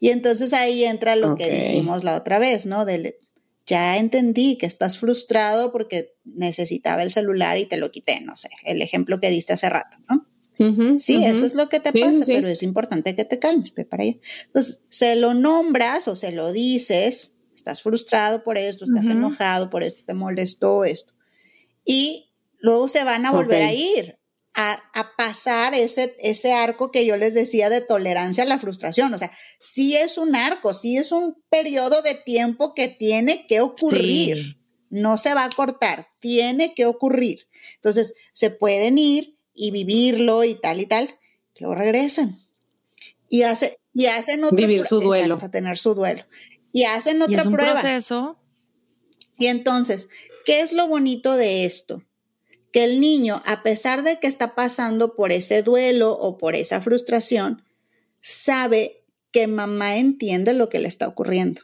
Y entonces ahí entra lo que dijimos la otra vez, ¿no? Del, ya entendí que estás frustrado porque necesitaba el celular y te lo quité, no sé, el ejemplo que diste hace rato, ¿no? Sí, eso es lo que te Sí, pasa, sí, pero es importante que te calmes, para allá. Entonces, se lo nombras o se lo dices, estás frustrado por esto, estás enojado por esto, te molestó esto. Y luego se van a volver a ir a, a pasar ese, ese arco que yo les decía de tolerancia a la frustración. O sea, sí es un arco, sí es un periodo de tiempo que tiene que ocurrir. Sí. No se va a cortar, tiene que ocurrir. Entonces, se pueden ir y vivirlo y tal y tal, luego regresan. Y, hace, y hacen otra Vivir su duelo. Exacto, tener su duelo. Y hacen Y otra es un prueba. proceso. Y entonces, ¿qué es lo bonito de esto? Que el niño, a pesar de que está pasando por ese duelo o por esa frustración, sabe que mamá entiende lo que le está ocurriendo.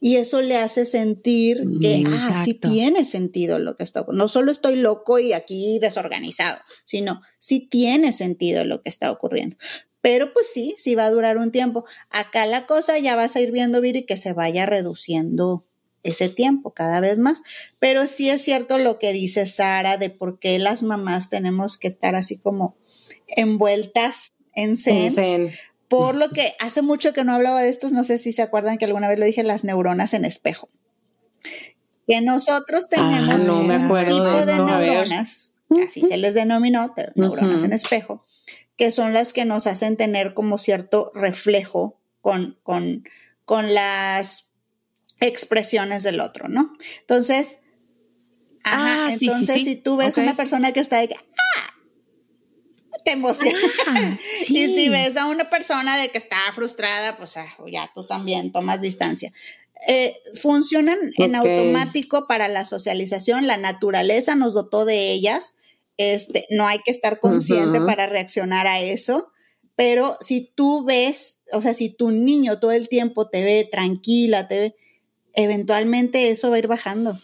Y eso le hace sentir que, ah, sí tiene sentido lo que está ocurriendo. No solo estoy loco y aquí desorganizado, sino sí tiene sentido lo que está ocurriendo. Pero pues sí, sí va a durar un tiempo. Acá la cosa ya vas a ir viendo, Viri, que se vaya reduciendo ese tiempo cada vez más. Pero sí es cierto lo que dice Sara de por qué las mamás tenemos que estar así como envueltas en zen. En zen. Por lo que hace mucho que no hablaba de estos, no sé si se acuerdan que alguna vez lo dije, las neuronas en espejo. que nosotros tenemos Ah, no me un tipo de eso, neuronas, así se les denominó, neuronas en espejo, que son las que nos hacen tener como cierto reflejo con, con, con las expresiones del otro, ¿no? Entonces, Ah, sí, entonces sí. si tú ves Ok. una persona que está de que, ¡ah! te emociona. Ah. *laughs* Y si ves a una persona de que está frustrada, pues ah, ya tú también tomas distancia. Eh, funcionan en Ok. automático para la socialización, la naturaleza nos dotó de ellas, este, no hay que estar consciente para reaccionar a eso, pero si tú ves, o sea, si tu niño todo el tiempo te ve tranquila, te ve, eventualmente eso va a ir bajando.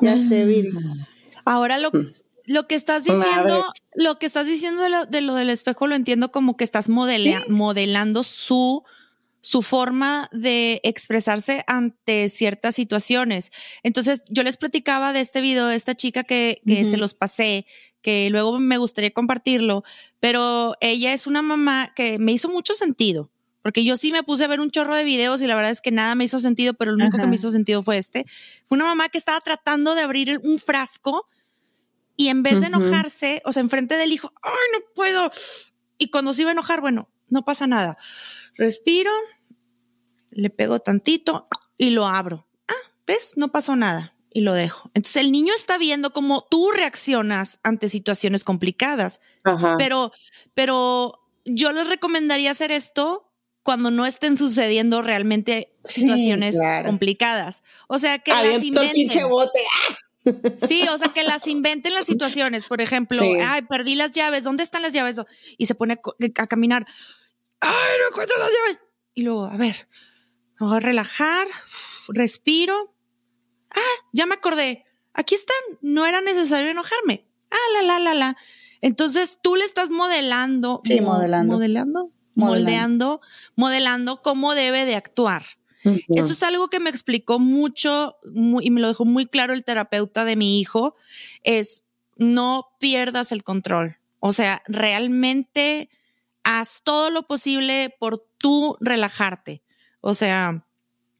Ya sé, Viri. Ahora lo, Mm. lo que estás Madre. diciendo, lo que estás diciendo de lo, de lo del espejo lo entiendo como que estás modelando su, su forma de expresarse ante ciertas situaciones. Entonces, yo les platicaba de este video de esta chica que, se los pasé, que luego me gustaría compartirlo, pero ella es una mamá que me hizo mucho sentido. Porque yo sí me puse a ver un chorro de videos y la verdad es que nada me hizo sentido, pero lo único que me hizo sentido fue este. Fue una mamá que estaba tratando de abrir un frasco y en vez de enojarse, o sea, enfrente del hijo, ¡ay, no puedo! Y cuando se iba a enojar, bueno, no pasa nada. Respiro, le pego tantito y lo abro. Ah, ¿ves? No pasó nada y lo dejo. Entonces el niño está viendo cómo tú reaccionas ante situaciones complicadas, Ajá. pero, pero yo les recomendaría hacer esto cuando no estén sucediendo realmente Sí, situaciones claro. complicadas. O sea, que las el pinche inventen. bote. Sí, o sea, que las inventen las situaciones. Por ejemplo, Sí. ay, perdí las llaves. ¿Dónde están las llaves? Y se pone a caminar. Ay, no encuentro las llaves. Y luego, a ver, me voy a relajar, respiro. Ah, ya me acordé. Aquí están. No era necesario enojarme. Ah, la, la, la, la. Entonces tú le estás modelando. Sí, modelando. Modelando. Moldeando, modelando cómo debe de actuar. Eso es algo que me explicó mucho muy- y me lo dejó muy claro el terapeuta de mi hijo, es no pierdas el control. O sea, realmente haz todo lo posible por tú relajarte. O sea,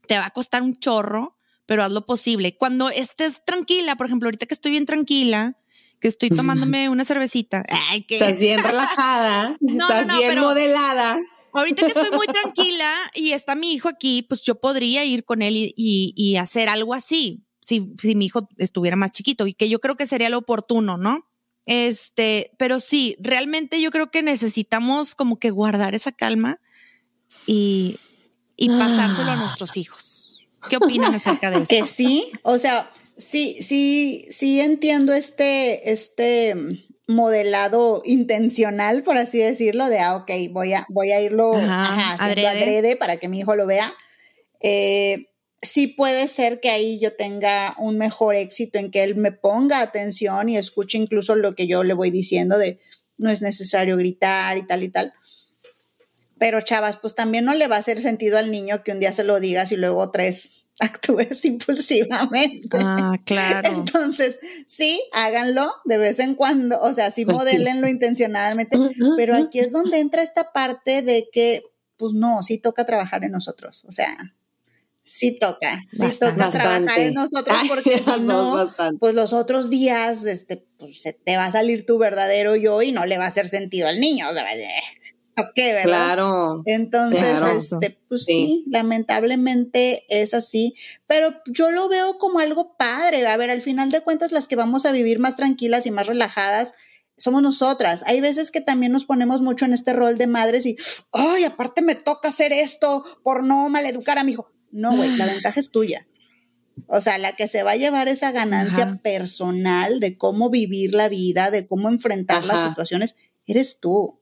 te va a costar un chorro, pero haz lo posible. Cuando estés tranquila, por ejemplo, ahorita que estoy bien tranquila, que estoy *laughs* tomándome una cervecita, ay, que Estás bien *laughs* relajada, No, estás no, no, bien pero- modelada. Ahorita que estoy muy *laughs* tranquila y está mi hijo aquí, pues yo podría ir con él y, y- y hacer algo así, si, si mi hijo estuviera más chiquito y que yo creo que sería lo oportuno, ¿no? Este, pero sí, realmente yo creo que necesitamos como que guardar esa calma y, y pasárselo a nuestros hijos. ¿Qué opinan acerca de eso? Que sí, o sea, sí, sí, sí entiendo este, este modelado intencional, por así decirlo, de, ah, ok, voy a, voy a irlo Ajá, ajá, haciendo adrede. adrede para que mi hijo lo vea. Eh, sí puede ser que ahí yo tenga un mejor éxito en que él me ponga atención y escuche incluso lo que yo le voy diciendo de no es necesario gritar y tal y tal. Pero chavas, pues también no le va a hacer sentido al niño que un día se lo digas y luego tres actúes *laughs* impulsivamente. Ah, claro. Entonces, sí, háganlo de vez en cuando, o sea, sí modelenlo intencionalmente, pero aquí es donde entra esta parte de que, pues no, sí toca trabajar en nosotros, o sea, sí toca, sí Bastante. toca trabajar Bastante. en nosotros Ay, porque si no, pues los otros días, este, pues se te va a salir tu verdadero yo y no le va a hacer sentido al niño, o sea, ok, ¿verdad? Claro. Entonces, Claro. este, pues Sí. sí. lamentablemente es así, pero yo lo veo como algo padre. A ver, al final de cuentas, las que vamos a vivir más tranquilas y más relajadas somos nosotras. Hay veces que también nos ponemos mucho en este rol de madres y, ay, aparte me toca hacer esto por no maleducar a mi hijo. No, güey, la *sighs* ventaja es tuya. O sea, la que se va a llevar esa ganancia Ajá. personal de cómo vivir la vida, de cómo enfrentar las situaciones, eres tú.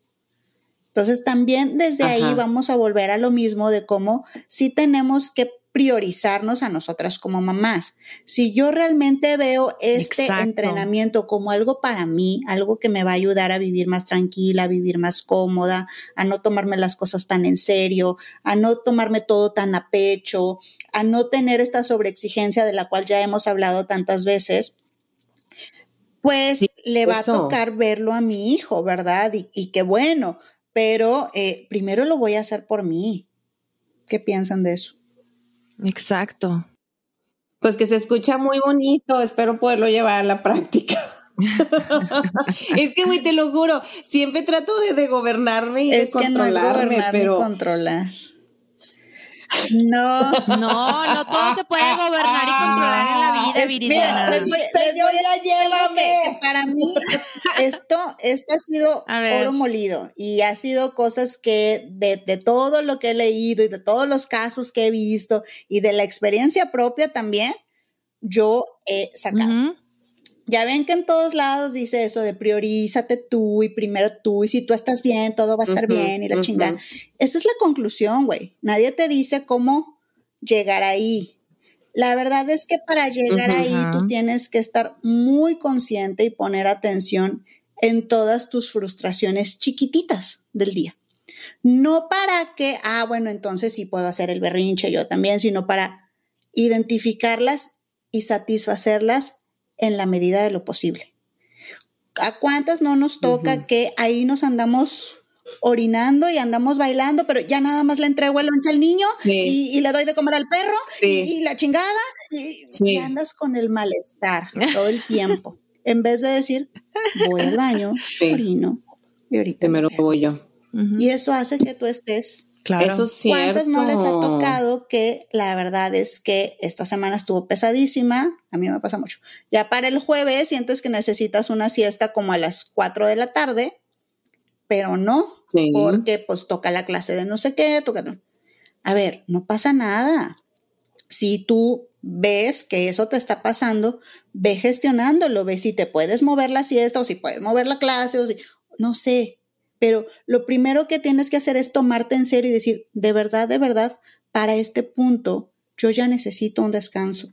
Entonces también desde ahí vamos a volver a lo mismo de cómo sí tenemos que priorizarnos a nosotras como mamás. Si yo realmente veo este Exacto. entrenamiento como algo para mí, algo que me va a ayudar a vivir más tranquila, a vivir más cómoda, a no tomarme las cosas tan en serio, a no tomarme todo tan a pecho, a no tener esta sobreexigencia de la cual ya hemos hablado tantas veces, pues Sí, le va eso. a tocar verlo a mi hijo, ¿verdad? Y, y qué bueno, pero eh, primero lo voy a hacer por mí. ¿Qué piensan de eso? Exacto. Pues que se escucha muy bonito, espero poderlo llevar a la práctica. *laughs* es que, güey, te lo juro, siempre trato de, de gobernarme y es de controlarme, que no es gobernar pero ni controlar. No. *laughs* No, no todo se puede gobernar y controlar en la vida, Es- Viridiana. mira, les voy- les voy a que para mí esto, esto ha sido oro molido y ha sido cosas que de, de todo lo que he leído y de todos los casos que he visto y de la experiencia propia también, yo he sacado. Ya ven que en todos lados dice eso de priorízate tú y primero tú y si tú estás bien, todo va a estar bien y la chingada. Esa es la conclusión, güey. Nadie te dice cómo llegar ahí. La verdad es que para llegar ahí tú tienes que estar muy consciente y poner atención en todas tus frustraciones chiquititas del día. No para que, ah, bueno, entonces sí puedo hacer el berrinche yo también, sino para identificarlas y satisfacerlas en la medida de lo posible. ¿A cuántas no nos toca que ahí nos andamos orinando y andamos bailando, pero ya nada más le entrego el lonche al niño Sí. y, y le doy de comer al perro Sí. y, y la chingada y, Sí. y andas con el malestar todo el tiempo. en vez de decir, voy al baño, orino y ahorita primero me veo". voy yo. Ujú. Y eso hace que tú estés Claro. Eso es cierto. ¿Cuántas no les ha tocado que la verdad es que esta semana estuvo pesadísima? A mí me pasa mucho. Ya para el jueves sientes que necesitas una siesta como a las 4 de la tarde, pero no, Sí. porque pues toca la clase de no sé qué, toca... no. A ver, no pasa nada. Si tú ves que eso te está pasando, ve gestionándolo, ve si te puedes mover la siesta o si puedes mover la clase o si, no sé, pero lo primero que tienes que hacer es tomarte en serio y decir, de verdad, de verdad, para este punto yo ya necesito un descanso.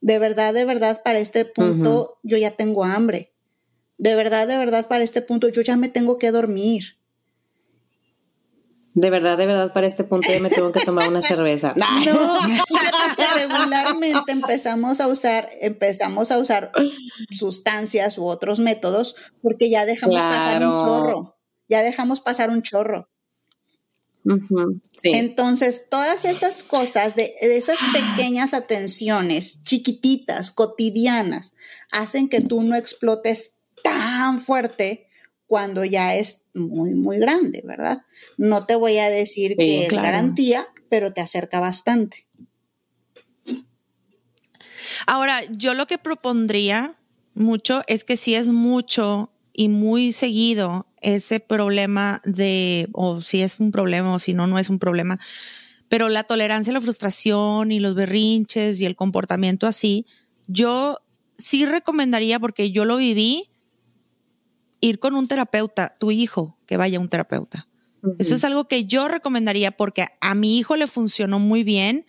De verdad, de verdad, para este punto yo ya tengo hambre. De verdad, de verdad, para este punto yo ya me tengo que dormir. De verdad, de verdad, para este punto ya me tengo que tomar una *laughs* cerveza. No, *laughs* regularmente empezamos a usar, empezamos a usar *laughs* sustancias u otros métodos porque ya dejamos pasar un chorro. Ya dejamos pasar un chorro. Sí. Entonces, todas esas cosas, de, de esas pequeñas atenciones, chiquititas, cotidianas, hacen que tú no explotes tan fuerte cuando ya es muy, muy grande, ¿verdad? No te voy a decir Sí, que es garantía, pero te acerca bastante. Ahora, yo lo que propondría mucho es que si es mucho y muy seguido ese problema de, o si es un problema o si no, no es un problema, pero la tolerancia a la frustración y los berrinches y el comportamiento así, yo sí recomendaría, porque yo lo viví, ir con un terapeuta, tu hijo, que vaya a un terapeuta. Eso es algo que yo recomendaría porque a mi hijo le funcionó muy bien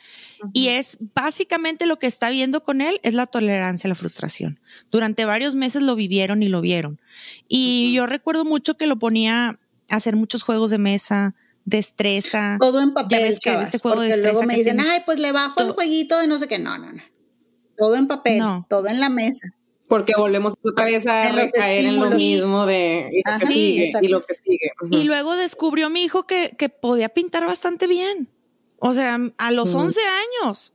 y es básicamente lo que está viendo con él es la tolerancia a la frustración. Durante varios meses lo vivieron y lo vieron. Y yo recuerdo mucho que lo ponía a hacer muchos juegos de mesa, destreza. Todo en Ya papel, ves que chavas, este juego de porque luego destreza me dicen, tiene- ay, pues le bajo el jueguito de no sé qué. No, no, no. Todo en papel, No. todo en la mesa. Porque volvemos otra vez a recaer en lo mismo de y lo Ajá, que sigue y lo que sigue. Ujú. Y luego descubrió mi hijo que, que podía pintar bastante bien. O sea, a los 11 años.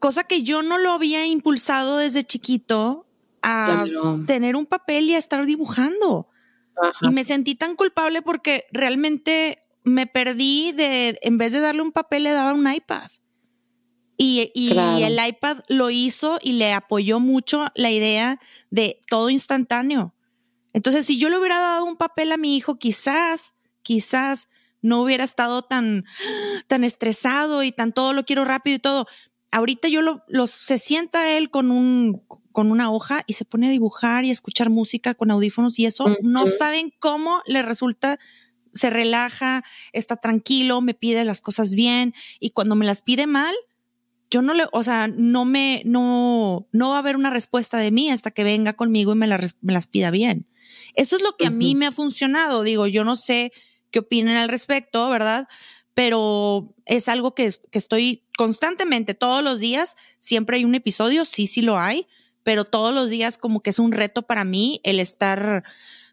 Cosa que yo no lo había impulsado desde chiquito a Claro. tener un papel y a estar dibujando. Ajá. Y me sentí tan culpable porque realmente me perdí de, en vez de darle un papel, le daba un iPad. Y, y Claro. el iPad lo hizo y le apoyó mucho la idea de todo instantáneo. Entonces, si yo le hubiera dado un papel a mi hijo, quizás, quizás no hubiera estado tan, tan estresado y tan todo lo quiero rápido y todo. Ahorita yo lo, lo- se sienta él con un, con una hoja y se pone a dibujar y a escuchar música con audífonos y eso no saben cómo le resulta, se relaja, está tranquilo, me pide las cosas bien y cuando me las pide mal, yo no le, o sea, no me, no, no va a haber una respuesta de mí hasta que venga conmigo y me, la me las pida bien. Eso es lo que a mí me ha funcionado. Digo, yo no sé qué opinen al respecto, ¿verdad? Pero es algo que, que estoy constantemente, todos los días, siempre hay un episodio, sí, sí lo hay, pero todos los días como que es un reto para mí el estar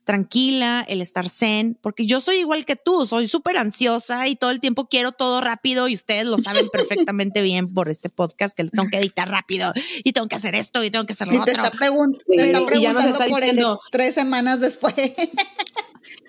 tranquila, el estar zen, porque yo soy igual que tú, soy súper ansiosa y todo el tiempo quiero todo rápido y ustedes lo saben *laughs* perfectamente bien por este podcast que tengo que editar rápido y tengo que hacer esto y tengo que hacer lo Y otro. te está, pregun- te está y ya nos preguntando está por el diciendo- tres semanas después. *laughs*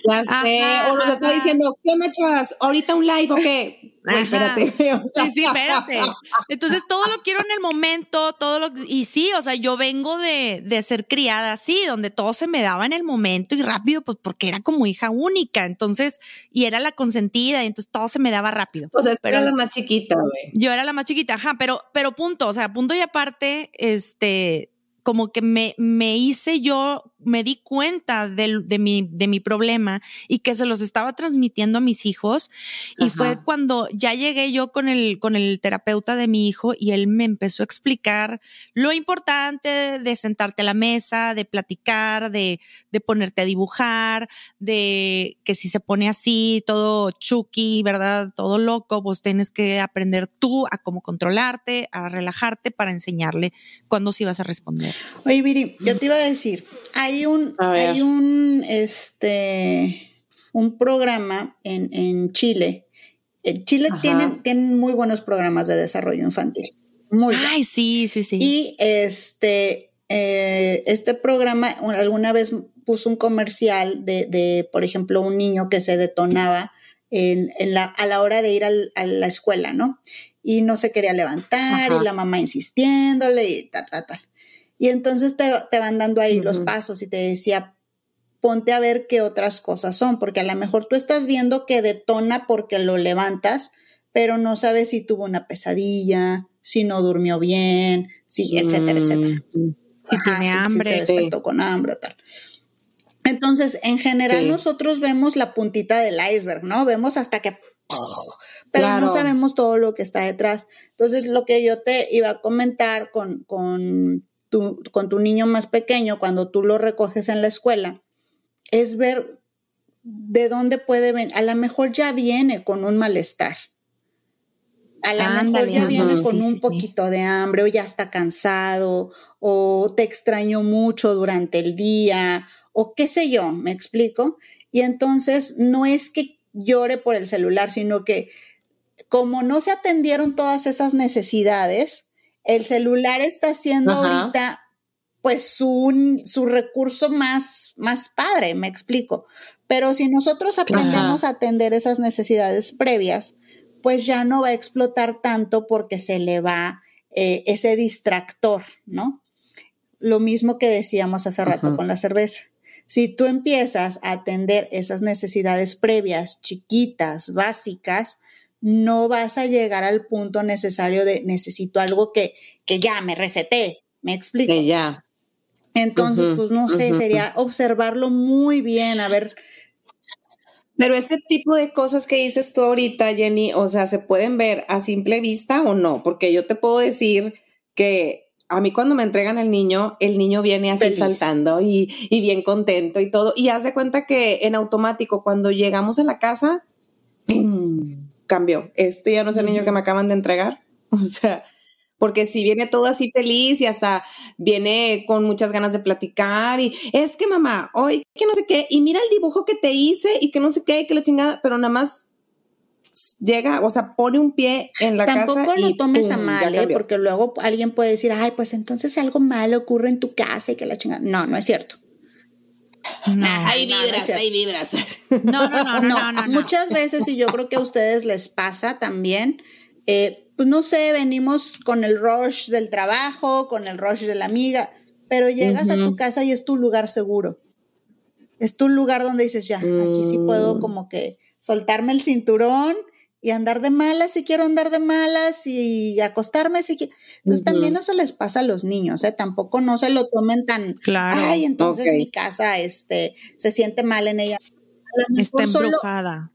Ya sé, Ajá, o nos está diciendo, ¿qué onda, chavas? ¿Ahorita un live o qué? Ajá. espérate. *laughs* o sea, Sí, sí, espérate. Entonces todo lo quiero en el momento, todo lo y sí, o sea, yo vengo de, de ser criada así, donde todo se me daba en el momento y rápido, pues porque era como hija única, entonces, y era la consentida, y entonces todo se me daba rápido. O sea, Pero- era la más chiquita, güey. Yo era la más chiquita, ajá, pero, pero punto, o sea, punto y aparte, este, como que me, me hice yo, me di cuenta de, mi, de mi problema y que se los estaba transmitiendo a mis hijos. Y Ajá. fue cuando ya llegué yo con el, con el terapeuta de mi hijo y él me empezó a explicar lo importante de sentarte a la mesa, de platicar, de, de ponerte a dibujar, de que si se pone así, todo chucky, ¿verdad? Todo loco, pues tienes que aprender tú a cómo controlarte, a relajarte para enseñarle cuándo sí vas a responder. Oye, Viri, yo te iba a decir, hay un, hay un, este, un programa en, en Chile. En Chile Ajá. tienen, tienen muy buenos programas de desarrollo infantil. Muy. Ay, sí, sí, sí. Y este, eh, este programa un- alguna vez puso un comercial de, de, por ejemplo, un niño que se detonaba en, en la, a la hora de ir al- a la escuela, ¿no? Y no se quería levantar Ajá. y la mamá insistiéndole y tal, tal, tal. Y entonces te, te van dando ahí los pasos y te decía, ponte a ver qué otras cosas son, porque a lo mejor tú estás viendo que detona porque lo levantas, pero no sabes si tuvo una pesadilla, si no durmió bien, si, etcétera, etcétera. Mm, Si Ajá, tiene hambre. se despertó con hambre o tal. Entonces, en general, Sí. nosotros vemos la puntita del iceberg, ¿no? Vemos hasta que. Pero no sabemos todo lo que está detrás. Entonces, lo que yo te iba a comentar con, con, tu, con tu niño más pequeño, cuando tú lo recoges en la escuela, es ver de dónde puede venir. A lo mejor ya viene con un malestar. A lo mejor ya viene con sí, un sí. poquito de hambre o ya está cansado o te extrañó mucho durante el día o qué sé yo, me explico. Y entonces no es que llore por el celular, sino que como no se atendieron todas esas necesidades, el celular está siendo Ajá. ahorita pues su, su recurso más, más padre, me explico. Pero si nosotros aprendemos a atender esas necesidades previas, pues ya no va a explotar tanto porque se le va eh, ese distractor, ¿no? Lo mismo que decíamos hace rato con la cerveza. Si tú empiezas a atender esas necesidades previas, chiquitas, básicas, no vas a llegar al punto necesario de necesito algo que, que ya me receté. ¿Me explico? Que ya. Entonces, pues no sé, sería observarlo muy bien, a ver, Pero ese tipo de cosas que dices tú ahorita, Jenny, o sea, ¿se pueden ver a simple vista o no? Porque yo te puedo decir que a mí cuando me entregan el niño, el niño viene así Feliz. saltando y, y bien contento y todo. Y haz de cuenta que en automático, cuando llegamos a la casa, *clears throat* ¡pum! Cambió. Este ya no es el niño que me acaban de entregar. *laughs* O sea, porque si viene todo así feliz y hasta viene con muchas ganas de platicar y es que mamá, hoy que no sé qué, y mira el dibujo que te hice y que no sé qué, que la chingada, pero nada más llega, o sea, pone un pie en la Tampoco casa lo y tomes a ¡pum! ya mal, ¿eh? porque luego alguien puede decir, ay, pues entonces algo malo ocurre en tu casa y que la chingada. No, no es cierto. No. *laughs* hay no, no es vibras, hay vibras. No, no, no, no, No, no, no, no. muchas veces, y yo creo que a ustedes les pasa también, eh, pues no sé, venimos con el rush del trabajo, con el rush de la amiga, pero llegas a tu casa y es tu lugar seguro. Es tu lugar donde dices, ya, aquí sí puedo Mm. como que soltarme el cinturón y andar de malas si quiero andar de malas y acostarme si quiero. Entonces Ujú. también eso les pasa a los niños, ¿eh? Tampoco no se lo tomen tan, Claro. ay, entonces mi casa este, se siente mal en ella. A lo Está solo *laughs* embrujada.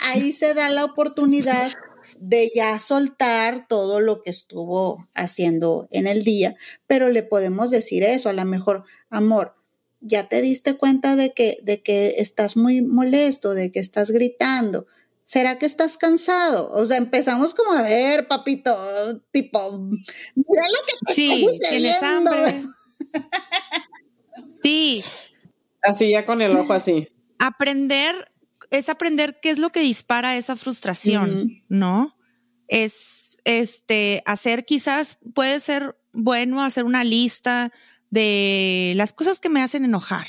ahí se da la oportunidad de ya soltar todo lo que estuvo haciendo en el día, pero le podemos decir eso, a lo mejor, amor, ya te diste cuenta de que, de que estás muy molesto, de que estás gritando. ¿Será que estás cansado? O sea, empezamos como a ver, papito, tipo, mira lo que te Sí, está tienes sucediendo. hambre. Sí, Así ya con el ojo así. Aprender es aprender qué es lo que dispara esa frustración, ¿no? Es este hacer quizás puede ser bueno hacer una lista de las cosas que me hacen enojar,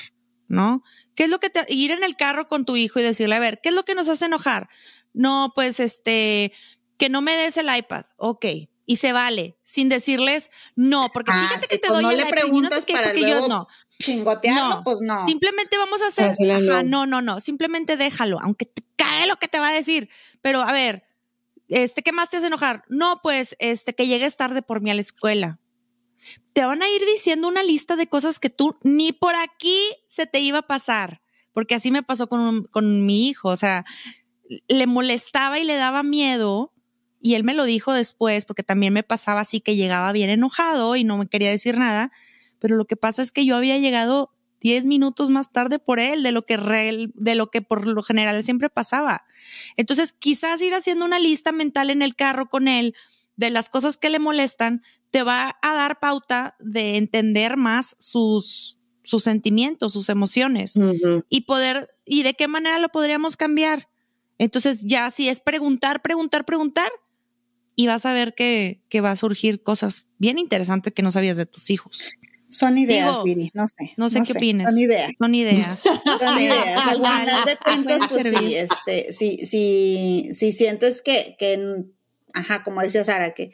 ¿no? ¿Qué es lo que te ir en el carro con tu hijo y decirle, a ver, ¿qué es lo que nos hace enojar? No, pues este que no me des el iPad. Ok, y se vale, sin decirles no, porque Ah, fíjate sí, que te pues doy no el le iPad y no sé preguntas qué, para porque yo luego no. Chingotearlo, No, pues no. Simplemente vamos a hacer. Ajá, no, no, no. Simplemente déjalo, aunque te cae lo que te va a decir. Pero a ver, este, ¿qué más te hace enojar? No, pues, este, que llegues tarde por mí a la escuela. Te van a ir diciendo una lista de cosas que tú ni por aquí se te iba a pasar. Porque así me pasó con, con mi hijo. O sea, le molestaba y le daba miedo. Y él me lo dijo después, porque también me pasaba así que llegaba bien enojado y no me quería decir nada. Pero lo que pasa es que yo había llegado 10 minutos más tarde por él de lo que de lo que por lo general siempre pasaba. Entonces, quizás ir haciendo una lista mental en el carro con él de las cosas que le molestan te va a dar pauta de entender más sus sus sentimientos, sus emociones y poder y de qué manera lo podríamos cambiar. Entonces, ya si es preguntar, preguntar, preguntar y vas a ver que, que va a surgir cosas bien interesantes que no sabías de tus hijos. Son ideas, Digo, Viri, no sé. No sé qué opinas. Son ideas. Son ideas. *laughs* Son sé, ideas. Al final de cuentas, pues sí, este, sí, sí, sí sientes que, que, ajá, como decía Sara, que,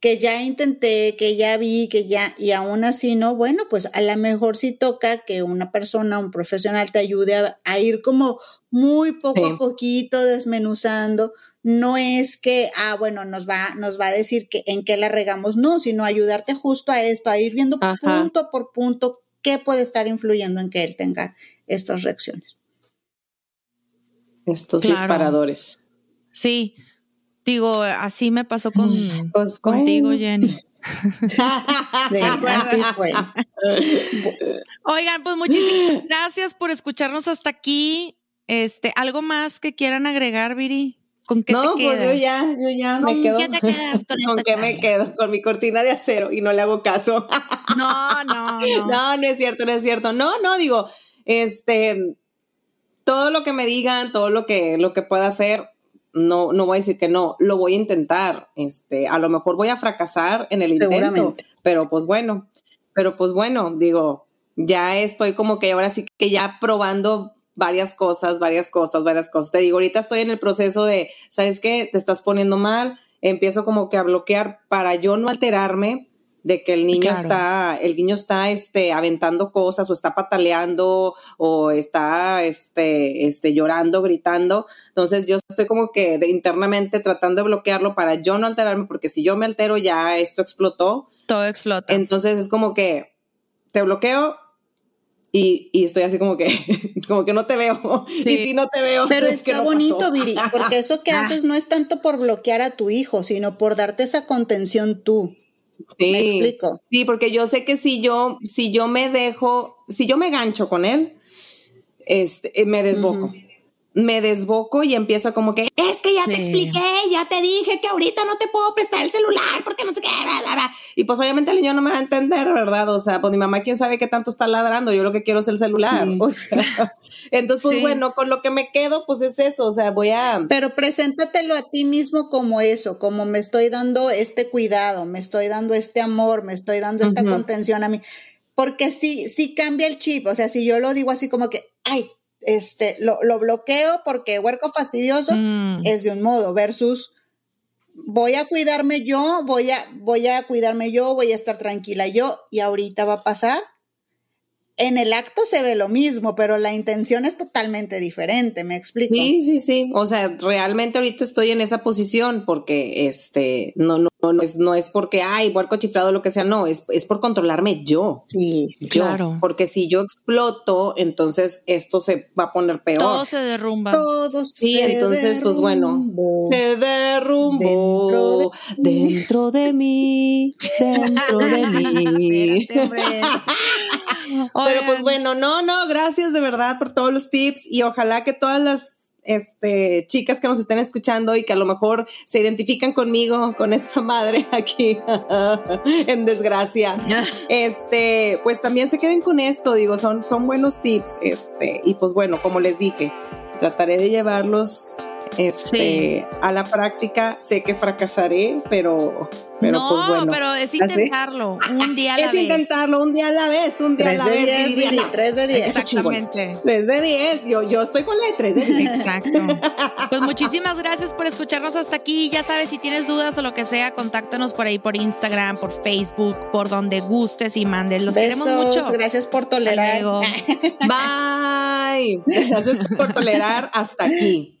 que ya intenté, que ya vi, que ya, y aún así no, bueno, pues a lo mejor sí toca que una persona, un profesional te ayude a, a ir como muy poco Sí. a poquito desmenuzando. No es que, ah, bueno, nos va, nos va a decir que en qué la regamos, no, sino ayudarte justo a esto, a ir viendo Ajá. punto por punto qué puede estar influyendo en que él tenga estas reacciones. Estos Claro. disparadores. Sí. Digo, así me pasó con, Pues, contigo. Jenny. *laughs* Sí, así fue. Oigan, pues muchísimas gracias por escucharnos hasta aquí. Este, ¿algo más que quieran agregar, Viri? ¿Con qué No, te pues quedas? yo ya, yo ya me ¿Con quedo. qué te quedas con *laughs* ¿Con esta qué me quedo? Con mi cortina de acero y no le hago caso. *laughs* No, no, no. No, no es cierto, no es cierto. No, no, digo, este, todo lo que me digan, todo lo que, lo que pueda hacer, no, no voy a decir que no, lo voy a intentar. Este, a lo mejor voy a fracasar en el intento, pero pues bueno, pero pues bueno, digo, ya estoy como que ahora sí que ya probando varias cosas, varias cosas, varias cosas. Te digo, ahorita estoy en el proceso de, ¿sabes qué? Te estás poniendo mal, empiezo como que a bloquear para yo no alterarme de que el niño Claro. está, el niño está este, aventando cosas o está pataleando o está este, este, llorando, gritando. Entonces yo estoy como que de, internamente tratando de bloquearlo para yo no alterarme, porque si yo me altero ya esto explotó. Todo explota. Entonces es como que te bloqueo y, y estoy así como que, *laughs* como que no te veo. Sí. Y si no te veo, Pero es que está no bonito, pasó. Viri, porque eso que *laughs* haces no es tanto por bloquear a tu hijo, sino por darte esa contención tú. Sí, ¿Me explico? Sí, porque yo sé que si yo, si yo me dejo, si yo me gancho con él, este, eh, me desboco. Me desboco y empiezo como que, es que ya te expliqué, ya te dije que ahorita no te puedo prestar el celular porque no sé qué, bla, bla, bla". Y pues obviamente el niño no me va a entender, ¿verdad? O sea, pues mi mamá, quién sabe qué tanto está ladrando, yo lo que quiero es el celular. Sí. *laughs* O sea, entonces, pues Sí. bueno, con lo que me quedo, pues es eso, o sea, voy a... Pero preséntatelo a ti mismo como eso, como me estoy dando este cuidado, me estoy dando este amor, me estoy dando esta contención a mí. Porque sí, sí cambia el chip. O sea, si yo lo digo así como que, ay, este, lo, lo bloqueo porque huerco fastidioso, Mm. es de un modo, versus voy a cuidarme yo, voy a, voy a cuidarme yo, voy a estar tranquila yo, y ahorita va a pasar. En el acto se ve lo mismo, pero la intención es totalmente diferente, ¿me explico? Sí, sí, sí. O sea, realmente ahorita estoy en esa posición porque este no, no, no es, no es porque ay, puerco chiflado, lo que sea, no, es, es por controlarme yo. Sí, Yo, Claro. porque si yo exploto, entonces esto se va a poner peor. Todo se derrumba. Todo Sí, se entonces, pues bueno, se derrumbó dentro de, mí, dentro de *laughs* mí. Espérate, hombre. *laughs* Pero pues bueno, no, no, gracias de verdad por todos los tips y ojalá que todas las este, chicas que nos estén escuchando y que a lo mejor se identifican conmigo, con esta madre *laughs* aquí en desgracia, *laughs* este, pues también se queden con esto, digo, son, son buenos tips, este, y pues bueno, como les dije, trataré de llevarlos este, a la práctica. Sé que fracasaré, pero, pero no, pues bueno. pero es intentarlo, un día a la *laughs* es vez. intentarlo un día a la vez, un día a la de vez. diez, diría. Viri, tres de diez. Eso chingón. Exactamente. 3 de 10, yo, yo estoy con la de 3 de 10. Exacto. *laughs* Pues muchísimas gracias por escucharnos hasta aquí. Ya sabes, si tienes dudas o lo que sea, contáctanos por ahí por Instagram, por Facebook, por donde gustes y mandes. Los Besos, queremos mucho. gracias por tolerar. *laughs* Bye. Gracias por tolerar hasta aquí.